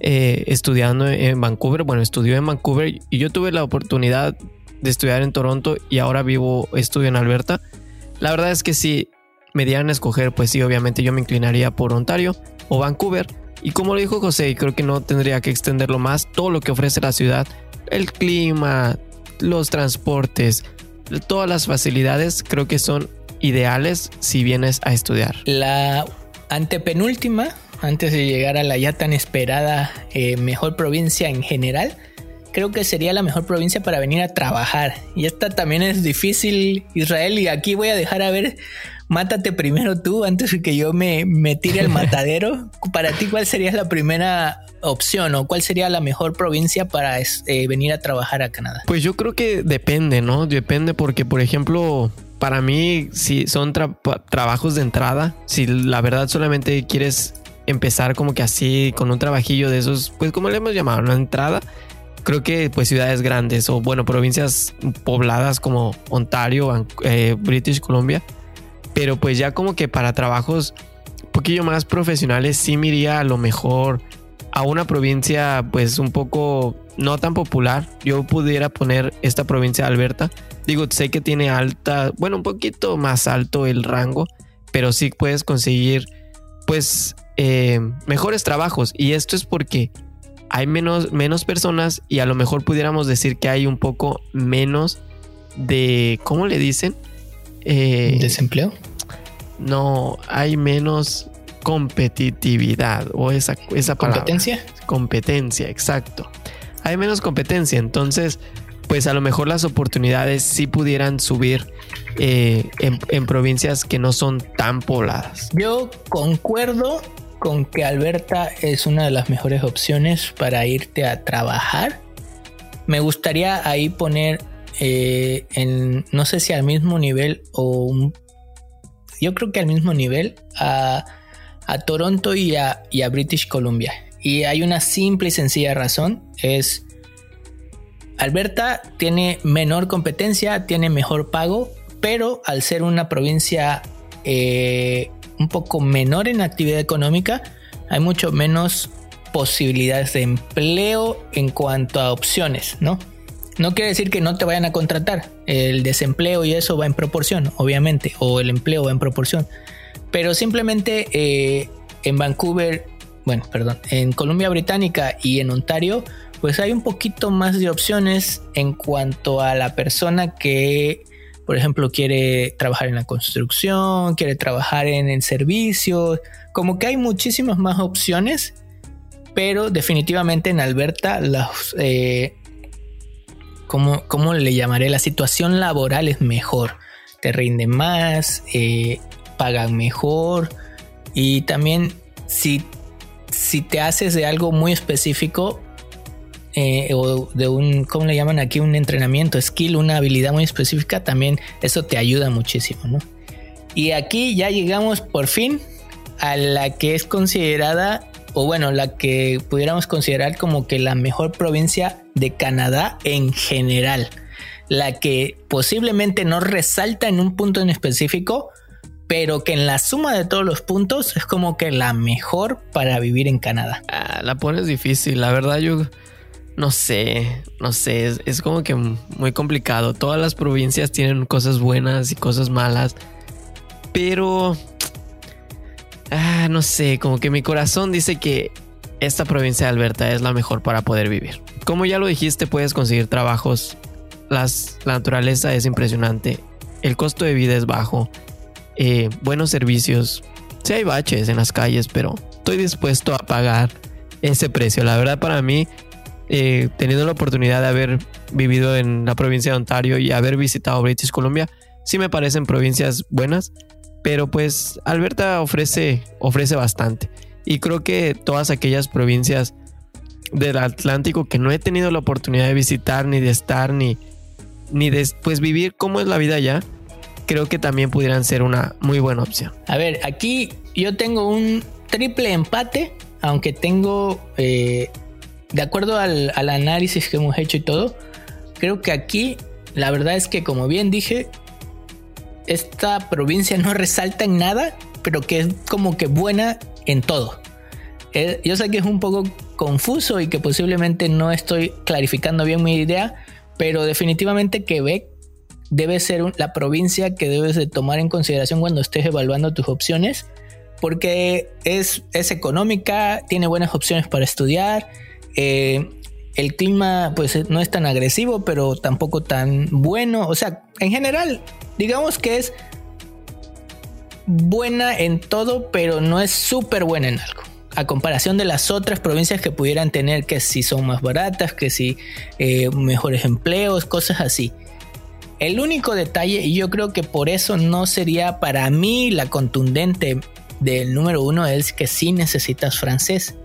eh, estudiando en Vancouver. Bueno, estudió en Vancouver y yo tuve la oportunidad de estudiar en Toronto y ahora vivo, estudio en Alberta. La verdad es que si me dieran a escoger, pues sí, obviamente yo me inclinaría por Ontario o Vancouver. Y como lo dijo José, creo que no tendría que extenderlo más, todo lo que ofrece la ciudad, el clima, los transportes, todas las facilidades, creo que son ideales si vienes a estudiar. La antepenúltima antes de llegar a la ya tan esperada eh, mejor provincia en general, creo que sería la mejor provincia para venir a trabajar. Y esta también es difícil, Israel, y aquí voy a dejar a ver, mátate primero tú antes de que yo me, me tire al matadero. para ti, ¿cuál sería la primera opción o cuál sería la mejor provincia para eh, venir a trabajar a Canadá? Pues yo creo que depende, ¿no? Depende porque, por ejemplo, para mí, si son trabajos de entrada, si la verdad solamente quieres empezar como que así con un trabajillo de esos, pues como le hemos llamado, una entrada. Creo que pues ciudades grandes o bueno, provincias pobladas como Ontario, eh, British Columbia. Pero pues ya como que para trabajos un poquillo más profesionales sí me a lo mejor a una provincia pues un poco no tan popular. Yo pudiera poner esta provincia de Alberta. Digo, sé que tiene alta, bueno, un poquito más alto el rango, pero sí puedes conseguir pues eh, mejores trabajos. Y esto es porque hay menos, menos personas y a lo mejor pudiéramos decir que hay un poco menos de, ¿cómo le dicen? Eh, ¿Desempleo? No, hay menos competitividad o esa, esa palabra. ¿Competencia? Competencia, exacto. Hay menos competencia, entonces pues a lo mejor las oportunidades sí pudieran subir eh, en, provincias que no son tan pobladas. Yo concuerdo con que Alberta es una de las mejores opciones para irte a trabajar. Me gustaría ahí poner eh, en, no sé si al mismo nivel o yo creo que al mismo nivel a, Toronto y a, y a British Columbia. Y hay una simple y sencilla razón, es Alberta tiene menor competencia, tiene mejor pago, pero al ser una provincia eh, un poco menor en actividad económica, hay mucho menos posibilidades de empleo en cuanto a opciones, ¿no? No quiere decir que no te vayan a contratar. El desempleo y eso va en proporción, obviamente, o el empleo va en proporción. Pero simplemente eh, en Vancouver, bueno, perdón, en Columbia Británica y en Ontario pues hay un poquito más de opciones en cuanto a la persona que, por ejemplo, quiere trabajar en la construcción, quiere trabajar en el servicio, como que hay muchísimas más opciones, pero definitivamente en Alberta las, eh, ¿cómo, le llamaré? La situación laboral es mejor. Te rinde más, eh, pagan mejor y también si, si te haces de algo muy específico eh, o de un, ¿cómo le llaman aquí? Un entrenamiento, skill, una habilidad muy específica, también eso te ayuda muchísimo, ¿no? Y aquí ya llegamos por fin a la que es considerada, o bueno, la que pudiéramos considerar como que la mejor provincia de Canadá en general. La que posiblemente no resalta en un punto en específico, pero que en la suma de todos los puntos es como que la mejor para vivir en Canadá. Ah, la pones difícil, la verdad yo no sé, no sé, es, como que muy complicado. Todas las provincias tienen cosas buenas y cosas malas, pero Ah, no sé, como que mi corazón dice que esta provincia de Alberta es la mejor para poder vivir. Como ya lo dijiste, puedes conseguir trabajos, la naturaleza es impresionante, el costo de vida es bajo, eh, buenos servicios, sí hay baches en las calles, pero estoy dispuesto a pagar ese precio. La verdad para mí, eh, teniendo la oportunidad de haber vivido en la provincia de Ontario y haber visitado British Columbia, sí me parecen provincias buenas pero pues Alberta ofrece, ofrece bastante. Y creo que todas aquellas provincias del Atlántico que no he tenido la oportunidad de visitar, ni de estar, ni, ni de pues, vivir cómo es la vida allá, creo que también pudieran ser una muy buena opción. A ver, aquí yo tengo un triple empate, aunque tengo, eh, de acuerdo al, al análisis que hemos hecho y todo, creo que aquí la verdad es que como bien dije, esta provincia no resalta en nada, pero que es como que buena en todo. Eh, yo sé que es un poco confuso y que posiblemente no estoy clarificando bien mi idea, pero definitivamente Quebec debe ser la provincia que debes de tomar en consideración cuando estés evaluando tus opciones, porque es, es económica, tiene buenas opciones para estudiar, eh, el clima pues no es tan agresivo, pero tampoco tan bueno, o sea, en general digamos que es buena en todo, pero no es súper buena en algo. A comparación de las otras provincias que pudieran tener que si son más baratas, que si eh, mejores empleos, cosas así. El único detalle, y yo creo que por eso no sería para mí la contundente del número uno, es que sí necesitas francés.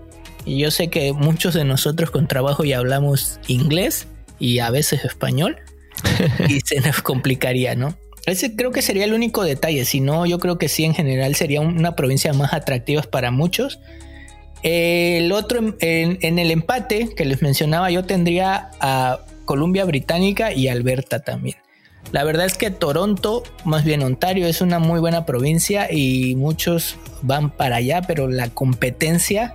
Y yo sé que muchos de nosotros con trabajo ya hablamos inglés y a veces español, y se nos complicaría, ¿no? Ese creo que sería el único detalle. Si no, yo creo que sí, en general sería una provincia más atractiva para muchos. El otro, en, el empate que les mencionaba, yo tendría a Columbia Británica y Alberta también. La verdad es que Toronto, más bien Ontario, es una muy buena provincia y muchos van para allá, pero la competencia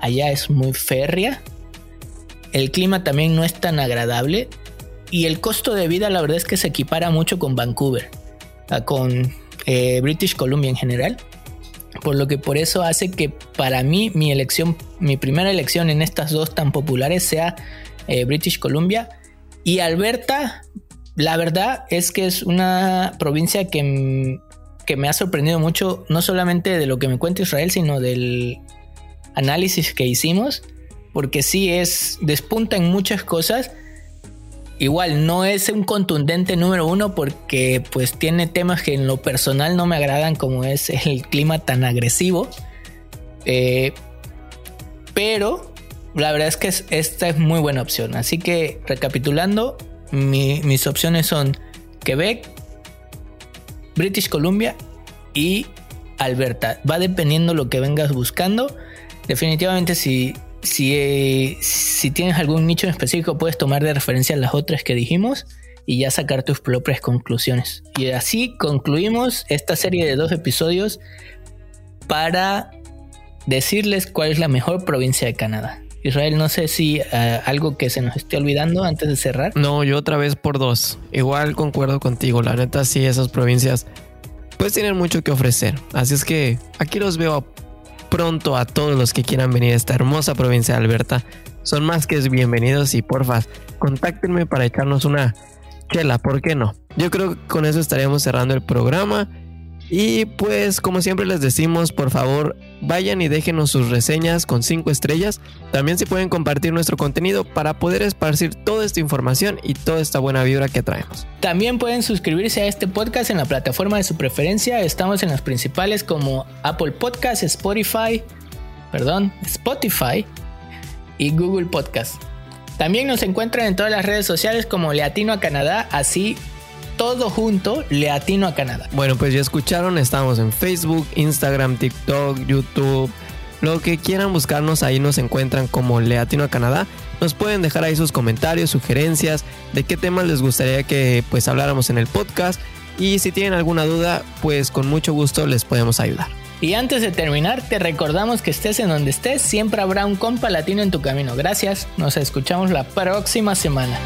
allá es muy férrea. El clima también no es tan agradable y el costo de vida la verdad es que se equipara mucho con Vancouver, con eh, British Columbia en general. Por lo que por eso hace que para mí mi elección, mi primera elección en estas dos tan populares sea eh, British Columbia. Y Alberta, la verdad es que es una provincia que, que me ha sorprendido mucho, no solamente de lo que me cuenta Israel, sino del análisis que hicimos. Porque sí es, despunta en muchas cosas Igual no es un contundente número uno porque pues tiene temas que en lo personal no me agradan como es el clima tan agresivo. Eh, pero la verdad es que esta es muy buena opción. Así que recapitulando, mis opciones son Quebec, British Columbia y Alberta. Va dependiendo lo que vengas buscando. Definitivamente si si, si tienes algún nicho en específico, puedes tomar de referencia las otras que dijimos y ya sacar tus propias conclusiones. Y así concluimos esta serie de dos episodios para decirles cuál es la mejor provincia de Canadá. Israel, no sé si eh, algo que se nos esté olvidando antes de cerrar. No, yo otra vez por dos. Igual concuerdo contigo. La neta, sí, esas provincias pues tienen mucho que ofrecer. Así es que aquí los veo pronto a todos los que quieran venir a esta hermosa provincia de Alberta. Son más que bienvenidos y porfa, contáctenme para echarnos una chela, ¿por qué no? Yo creo que con eso estaríamos cerrando el programa. Y pues como siempre les decimos, por favor, vayan y déjenos sus reseñas con 5 estrellas. También se pueden compartir nuestro contenido para poder esparcir toda esta información y toda esta buena vibra que traemos. También pueden suscribirse a este podcast en la plataforma de su preferencia. Estamos en las principales como Apple Podcasts, Spotify, perdón, Spotify y Google Podcast. También nos encuentran en todas las redes sociales como Leatino a Canadá, así todo junto, Leatino a Canadá. Bueno, pues ya escucharon, estamos en Facebook, Instagram, TikTok, YouTube. Lo que quieran buscarnos, ahí nos encuentran como Leatino a Canadá. Nos pueden dejar ahí sus comentarios, sugerencias, de qué temas les gustaría que pues habláramos en el podcast. Y si tienen alguna duda, pues con mucho gusto les podemos ayudar. Y antes de terminar, te recordamos que estés en donde estés, siempre habrá un compa latino en tu camino. Gracias, nos escuchamos la próxima semana.